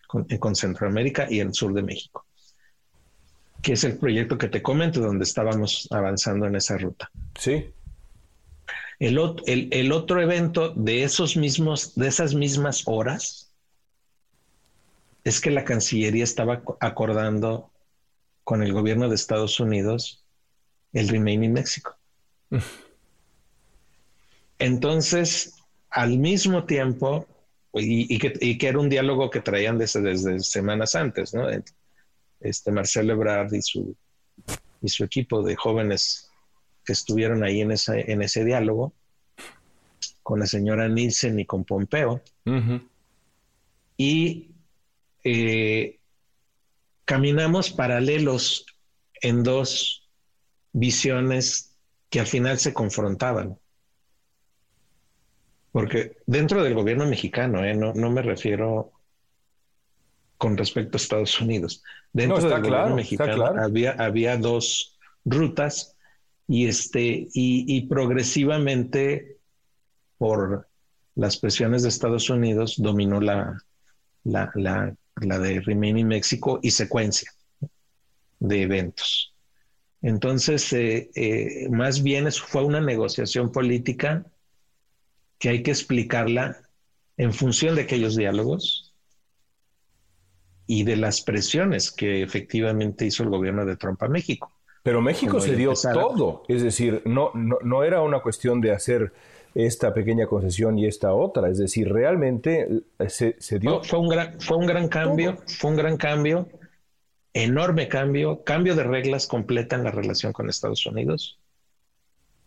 con, con Centroamérica y el sur de México, que es el proyecto que te comento, donde estábamos avanzando en esa ruta. Sí. El, el, el otro evento de esos mismos, de esas mismas horas, es que la Cancillería estaba acordando con el gobierno de Estados Unidos el Remaining México. Entonces, al mismo tiempo, y, que, era un diálogo que traían desde, desde semanas antes, ¿no? Este Marcelo Ebrard y su, y su equipo de jóvenes que estuvieron ahí en, esa, en ese diálogo, con la señora Nielsen y con Pompeo. Y eh, caminamos paralelos en dos visiones que al final se confrontaban. Porque dentro del gobierno mexicano, eh, no, me refiero con respecto a Estados Unidos. Dentro del gobierno mexicano había, había dos rutas y, este, y progresivamente por las presiones de Estados Unidos dominó la, la, la de Remaining México y secuencia de eventos. Entonces, eh, eh, más bien fue una negociación política que hay que explicarla en función de aquellos diálogos y de las presiones que efectivamente hizo el gobierno de Trump a México. Pero México se dio todo, es decir, no, no, no era una cuestión de hacer esta pequeña concesión y esta otra. Es decir, realmente eh, se, dio... fue, un gran, fue un gran cambio, fue un gran cambio, enorme cambio, cambio de reglas completa en la relación con Estados Unidos.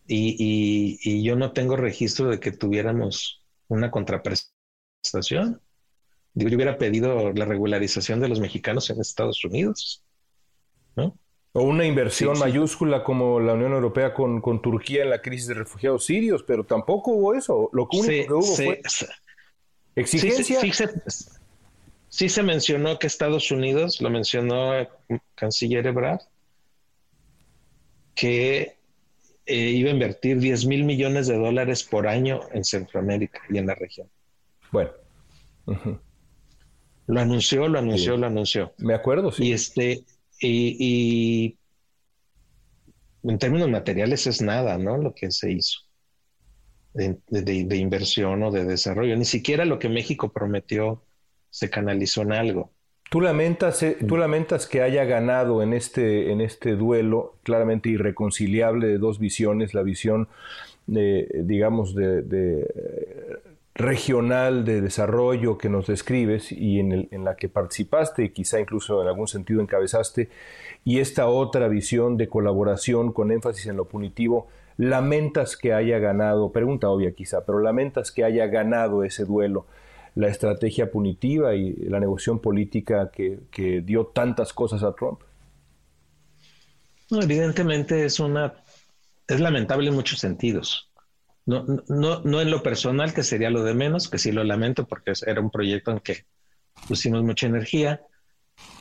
Y, yo no tengo registro de que tuviéramos una contraprestación. Yo hubiera pedido la regularización de los mexicanos en Estados Unidos. ¿no? O una inversión mayúscula como la Unión Europea con, Turquía en la crisis de refugiados sirios, pero tampoco hubo eso. Lo único que hubo fue exigencia. Sí, se mencionó que Estados Unidos, lo mencionó el canciller Ebrard, que eh, iba a invertir 10 mil millones de dólares por año en Centroamérica y en la región. Bueno. Lo anunció, lo anunció, lo anunció. Me acuerdo, sí. Y este, y, en términos materiales es nada, ¿no? Lo que se hizo de, inversión o de desarrollo. Ni siquiera lo que México prometió se canalizó en algo. Tú lamentas, eh, tú lamentas que haya ganado en este, en este duelo claramente irreconciliable de dos visiones, la visión, de, digamos, de regional de desarrollo que nos describes y en, la que participaste quizá incluso en algún sentido encabezaste, y esta otra visión de colaboración con énfasis en lo punitivo, lamentas que haya ganado, pregunta obvia quizá, pero lamentas que haya ganado ese duelo, la estrategia punitiva y la negociación política que, dio tantas cosas a Trump. Evidentemente es una, es lamentable en muchos sentidos no, no, no en lo personal, que sería lo de menos, que sí lo lamento porque era un proyecto en que pusimos mucha energía,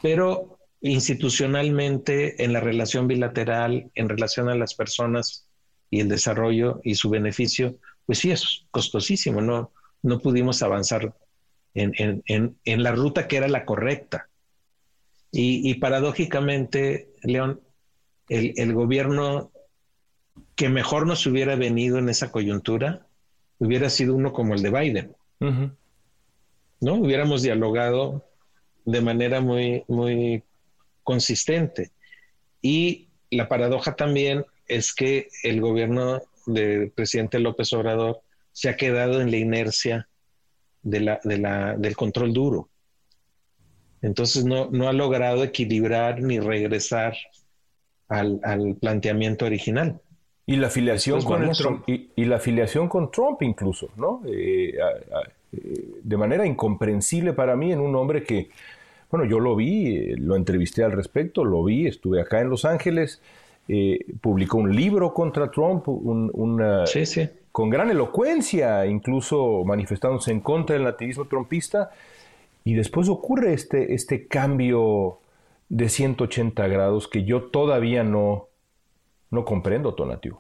pero institucionalmente, en la relación bilateral, en relación a las personas y el desarrollo y su beneficio, pues sí es costosísimo, no, no pudimos avanzar en, en, la ruta que era la correcta. Y, paradójicamente, León, el, el, gobierno que mejor nos hubiera venido en esa coyuntura hubiera sido uno como el de Biden. ¿No? Hubiéramos dialogado de manera muy, muy consistente. Y la paradoja también es que el gobierno del presidente López Obrador se ha quedado en la inercia de la, de la, del control duro. Entonces no, no ha logrado equilibrar ni regresar al, planteamiento original. Y la afiliación con Trump, y, la afiliación con Trump incluso, ¿no? Eh, eh, de manera incomprensible para mí en un hombre que, bueno, yo lo vi, eh, lo entrevisté al respecto, lo vi, estuve acá en Los Ángeles, publicó un libro contra Trump, un, con gran elocuencia, incluso manifestándose en contra del nativismo trumpista, y después ocurre este, este cambio de 180 grados que yo todavía no, no comprendo, Tonatiuh.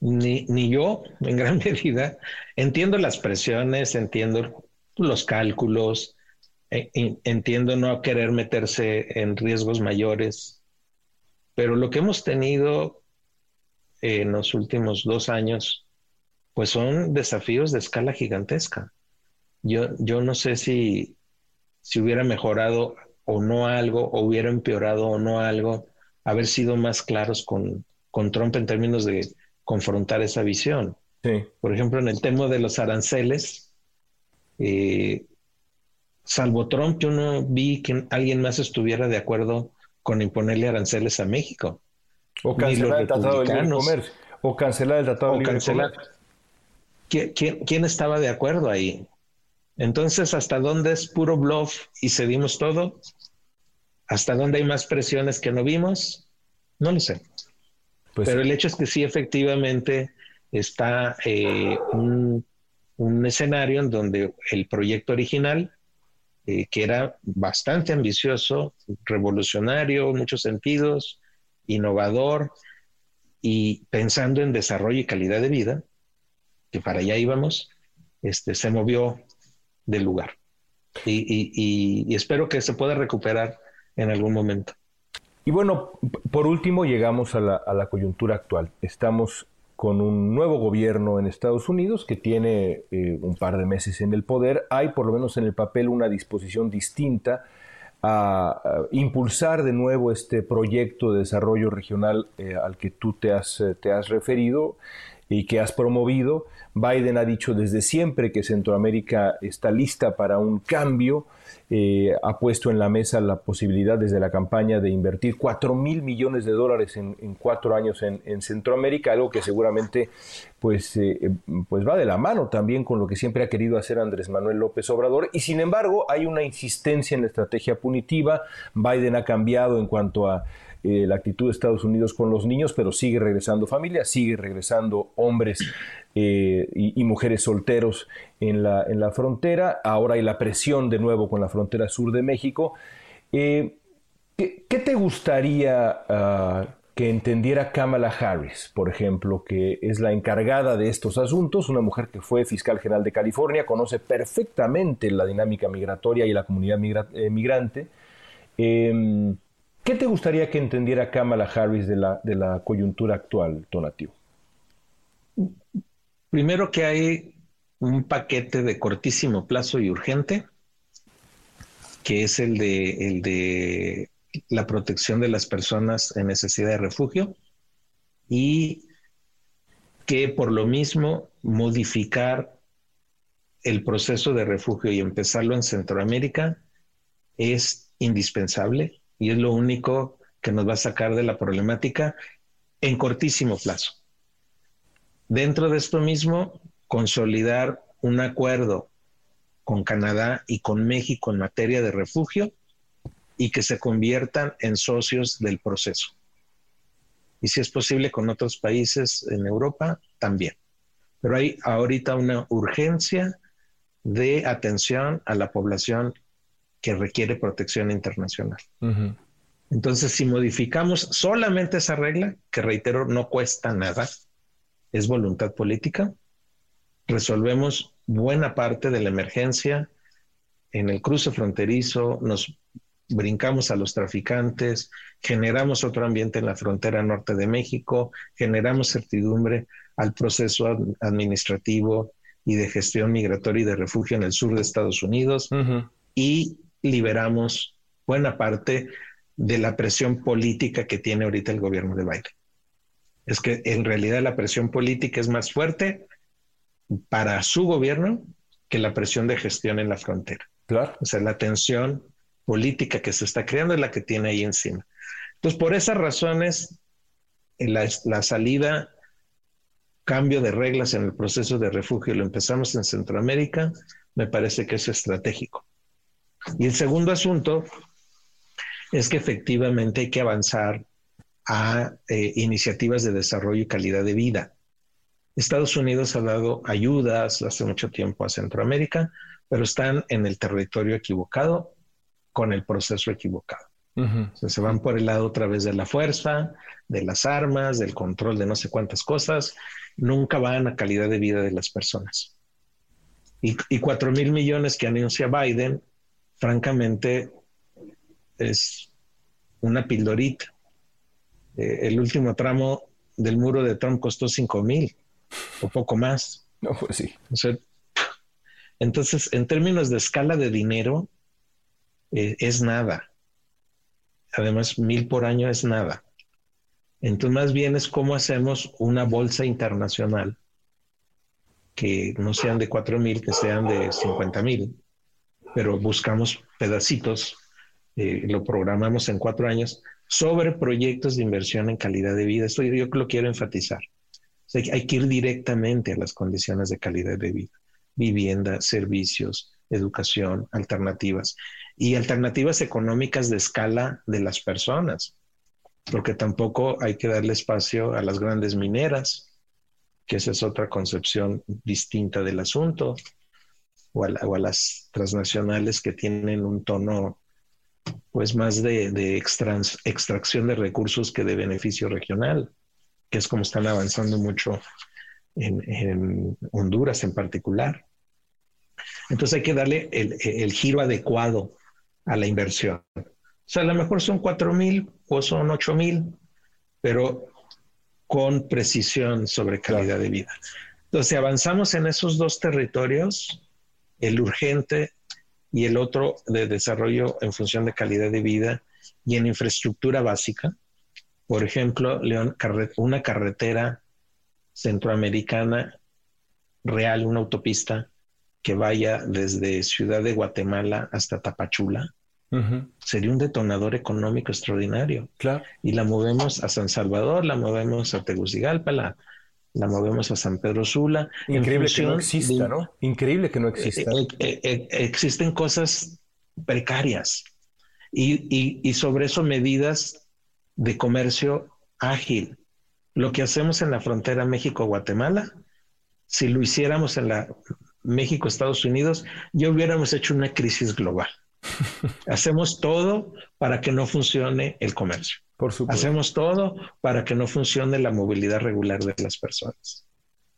Ni, ni yo, en gran medida, entiendo las presiones, entiendo los cálculos, e, entiendo no querer meterse en riesgos mayores, pero lo que hemos tenido en los últimos dos años, pues son desafíos de escala gigantesca. Yo, yo no sé si, si hubiera mejorado o no algo, o hubiera empeorado o no algo, haber sido más claros con, con Trump en términos de confrontar esa visión. Por ejemplo, en el tema de los aranceles, eh, salvo Trump, yo no vi que alguien más estuviera de acuerdo con imponerle aranceles a México. O cancelar el Tratado de Libre Comercio. O cancelar el Tratado de Libre Comercio. ¿Quién, ¿Quién estaba de acuerdo ahí? Entonces, ¿hasta dónde es puro bluff y cedimos todo? ¿Hasta dónde hay más presiones que no vimos? No lo sé. Pues Pero el hecho es que sí, efectivamente, está eh, un, escenario en donde el proyecto original, eh, que era bastante ambicioso, revolucionario en muchos sentidos, innovador y pensando en desarrollo y calidad de vida, que para allá íbamos, este, se movió del lugar. Y, espero que se pueda recuperar en algún momento. Y bueno, por último llegamos a la, coyuntura actual. Estamos con un nuevo gobierno en Estados Unidos que tiene eh, un par de meses en el poder. Hay por lo menos en el papel una disposición distinta a, impulsar de nuevo este proyecto de desarrollo regional eh, al que tú te has, eh, te has referido y que has promovido. Biden ha dicho desde siempre que Centroamérica está lista para un cambio. Eh, ha puesto en la mesa la posibilidad desde la campaña de invertir 4 mil millones de dólares en, cuatro años en, Centroamérica, algo que seguramente pues, eh, pues va de la mano también con lo que siempre ha querido hacer Andrés Manuel López Obrador. Y sin embargo hay una insistencia en la estrategia punitiva. Biden ha cambiado en cuanto a eh, la actitud de Estados Unidos con los niños, pero sigue regresando familias, sigue regresando hombres eh, y, mujeres solteros en la, en la frontera. Ahora hay la presión de nuevo con la frontera sur de México. Eh, ¿qué, te gustaría ah, que entendiera Kamala Harris, por ejemplo, que es la encargada de estos asuntos, una mujer que fue fiscal general de California, conoce perfectamente la dinámica migratoria y la comunidad migrante? Em, ¿Qué te gustaría que entendiera Kamala Harris de la, coyuntura actual, Tonatiuh? Primero que hay un paquete de cortísimo plazo y urgente, que es el de la protección de las personas en necesidad de refugio y que por lo mismo modificar el proceso de refugio y empezarlo en Centroamérica es indispensable y es lo único que nos va a sacar de la problemática en cortísimo plazo. Dentro de esto mismo, consolidar un acuerdo con Canadá y con México en materia de refugio y que se conviertan en socios del proceso. Y si es posible con otros países en Europa, también. Pero hay ahorita una urgencia de atención a la población que requiere protección internacional. Entonces, si modificamos solamente esa regla, que reitero, no cuesta nada, es voluntad política, resolvemos buena parte de la emergencia en el cruce fronterizo, nos brincamos a los traficantes, generamos otro ambiente en la frontera norte de México, generamos certidumbre al proceso administrativo y de gestión migratoria y de refugio en el sur de Estados Unidos y liberamos buena parte de la presión política que tiene ahorita el gobierno de Biden. Es que en realidad la presión política es más fuerte para su gobierno que la presión de gestión en la frontera. Claro. O sea, la tensión política que se está creando es la que tiene ahí encima. Entonces, por esas razones, la, la salida, cambio de reglas en el proceso de refugio, lo empezamos en Centroamérica, me parece que es estratégico. Y el segundo asunto es que efectivamente hay que avanzar a eh, iniciativas de desarrollo y calidad de vida. Estados Unidos ha dado ayudas hace mucho tiempo a Centroamérica, pero están en el territorio equivocado con el proceso equivocado. se van por el lado otra vez de la fuerza, de las armas, del control de no sé cuántas cosas, nunca van a calidad de vida de las personas. Y, y cuatro mil millones que anuncia Biden, francamente, es una pildorita. Eh, el último tramo del muro de Trump costó cinco mil o poco más. No, pues sí. entonces, en términos de escala de dinero, eh, es nada. Además, mil por año es nada. Entonces, más bien es cómo hacemos una bolsa internacional que no sean de cuatro mil, que sean de cincuenta mil, pero buscamos pedacitos, eh, lo programamos en cuatro años sobre proyectos de inversión en calidad de vida. Esto yo lo quiero enfatizar. Hay que ir directamente a las condiciones de calidad de vida, vivienda, servicios, educación, alternativas. Y alternativas económicas de escala de las personas, porque tampoco hay que darle espacio a las grandes mineras, que esa es otra concepción distinta del asunto, o a, las transnacionales que tienen un tono pues más de, extracción de recursos que de beneficio regional que es como están avanzando mucho en, Honduras en particular. Entonces hay que darle el, giro adecuado a la inversión. O sea, a lo mejor son cuatro mil o son ocho mil, pero con precisión sobre calidad de vida. Entonces, si avanzamos en esos dos territorios, el urgente y el otro de desarrollo en función de calidad de vida y en infraestructura básica, por ejemplo, León, una carretera centroamericana real, una autopista que vaya desde Ciudad de Guatemala hasta Tapachula, sería un detonador económico extraordinario. Claro. Y la movemos a San Salvador, la movemos a Tegucigalpa, la, movemos a San Pedro Sula. Increíble que no exista, ¿no? Increíble que no exista. Eh, eh, eh, existen cosas precarias. Y, y sobre eso medidas de comercio ágil. Lo que hacemos en la frontera México-Guatemala, si lo hiciéramos en la México-Estados Unidos, ya hubiéramos hecho una crisis global. Hacemos todo para que no funcione el comercio. Por supuesto. Hacemos todo para que no funcione la movilidad regular de las personas.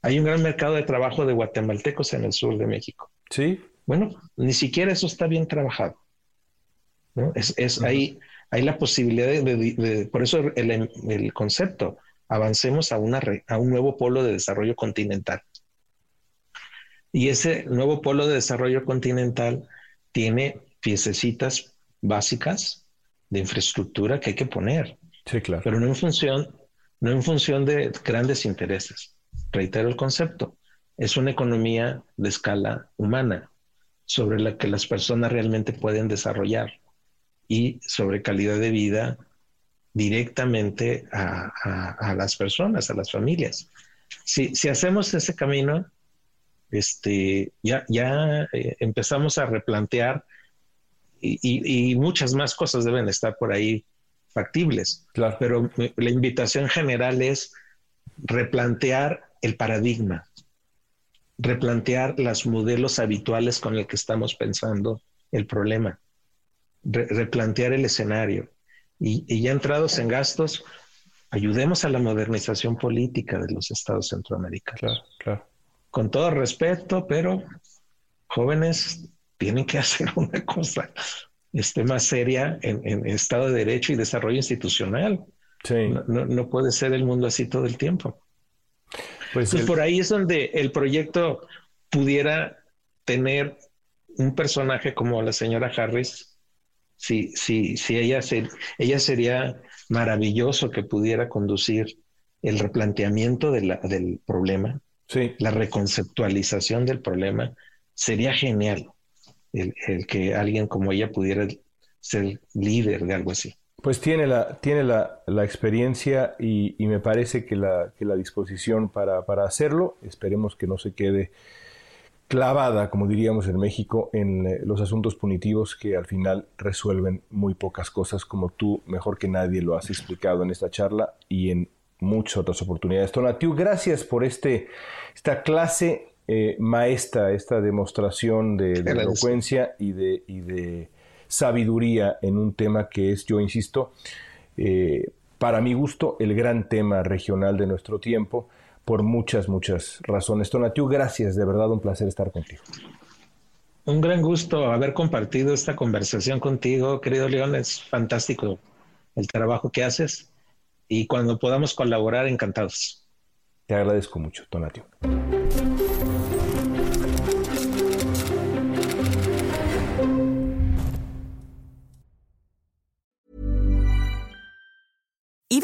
Hay un gran mercado de trabajo de guatemaltecos en el sur de México. Sí. Bueno, ni siquiera eso está bien trabajado. Es, es ahí hay la posibilidad de, por eso el, concepto, avancemos a, una, a un nuevo polo de desarrollo continental. Y ese nuevo polo de desarrollo continental tiene piececitas básicas de infraestructura que hay que poner. Sí, claro. Pero no en función, no en función de grandes intereses. Reitero el concepto. Es una economía de escala humana sobre la que las personas realmente pueden desarrollar y sobre calidad de vida directamente a, las personas, a las familias. Si, hacemos ese camino, este, ya, ya eh, empezamos a replantear y, muchas más cosas deben estar por ahí factibles. Claro. Pero la invitación general es replantear el paradigma, replantear los modelos habituales con el que estamos pensando el problema replantear el escenario. Y, ya entrados en gastos, ayudemos a la modernización política de los estados centroamericanos. Claro, claro. Con todo respeto, pero jóvenes tienen que hacer una cosa este, más seria en, Estado de Derecho y desarrollo institucional. Sí. No, puede ser el mundo así todo el tiempo. Pues por ahí es donde el proyecto pudiera tener un personaje como la señora Harris, si, si, si ella, ella sería maravilloso que pudiera conducir el replanteamiento del problema, sí. la reconceptualización del problema, sería genial. El, que alguien como ella pudiera ser líder de algo así. Pues tiene la, tiene la, experiencia y, me parece que la, que la disposición para, para, hacerlo. Esperemos que no se quede clavada, como diríamos en México, en eh, los asuntos punitivos que al final resuelven muy pocas cosas, como tú mejor que nadie lo has explicado en esta charla y en muchas otras oportunidades. Tonatiu, gracias por este, esta clase eh, maestra, esta demostración de, elocuencia y de, y de, sabiduría en un tema que es, yo insisto, eh, para mi gusto, el gran tema regional de nuestro tiempo, por muchas, muchas razones. Tonatiu, gracias, de verdad un placer estar contigo. Un gran gusto haber compartido esta conversación contigo, querido León, es fantástico el trabajo que haces y cuando podamos colaborar, encantados. Te agradezco mucho, Tonatio.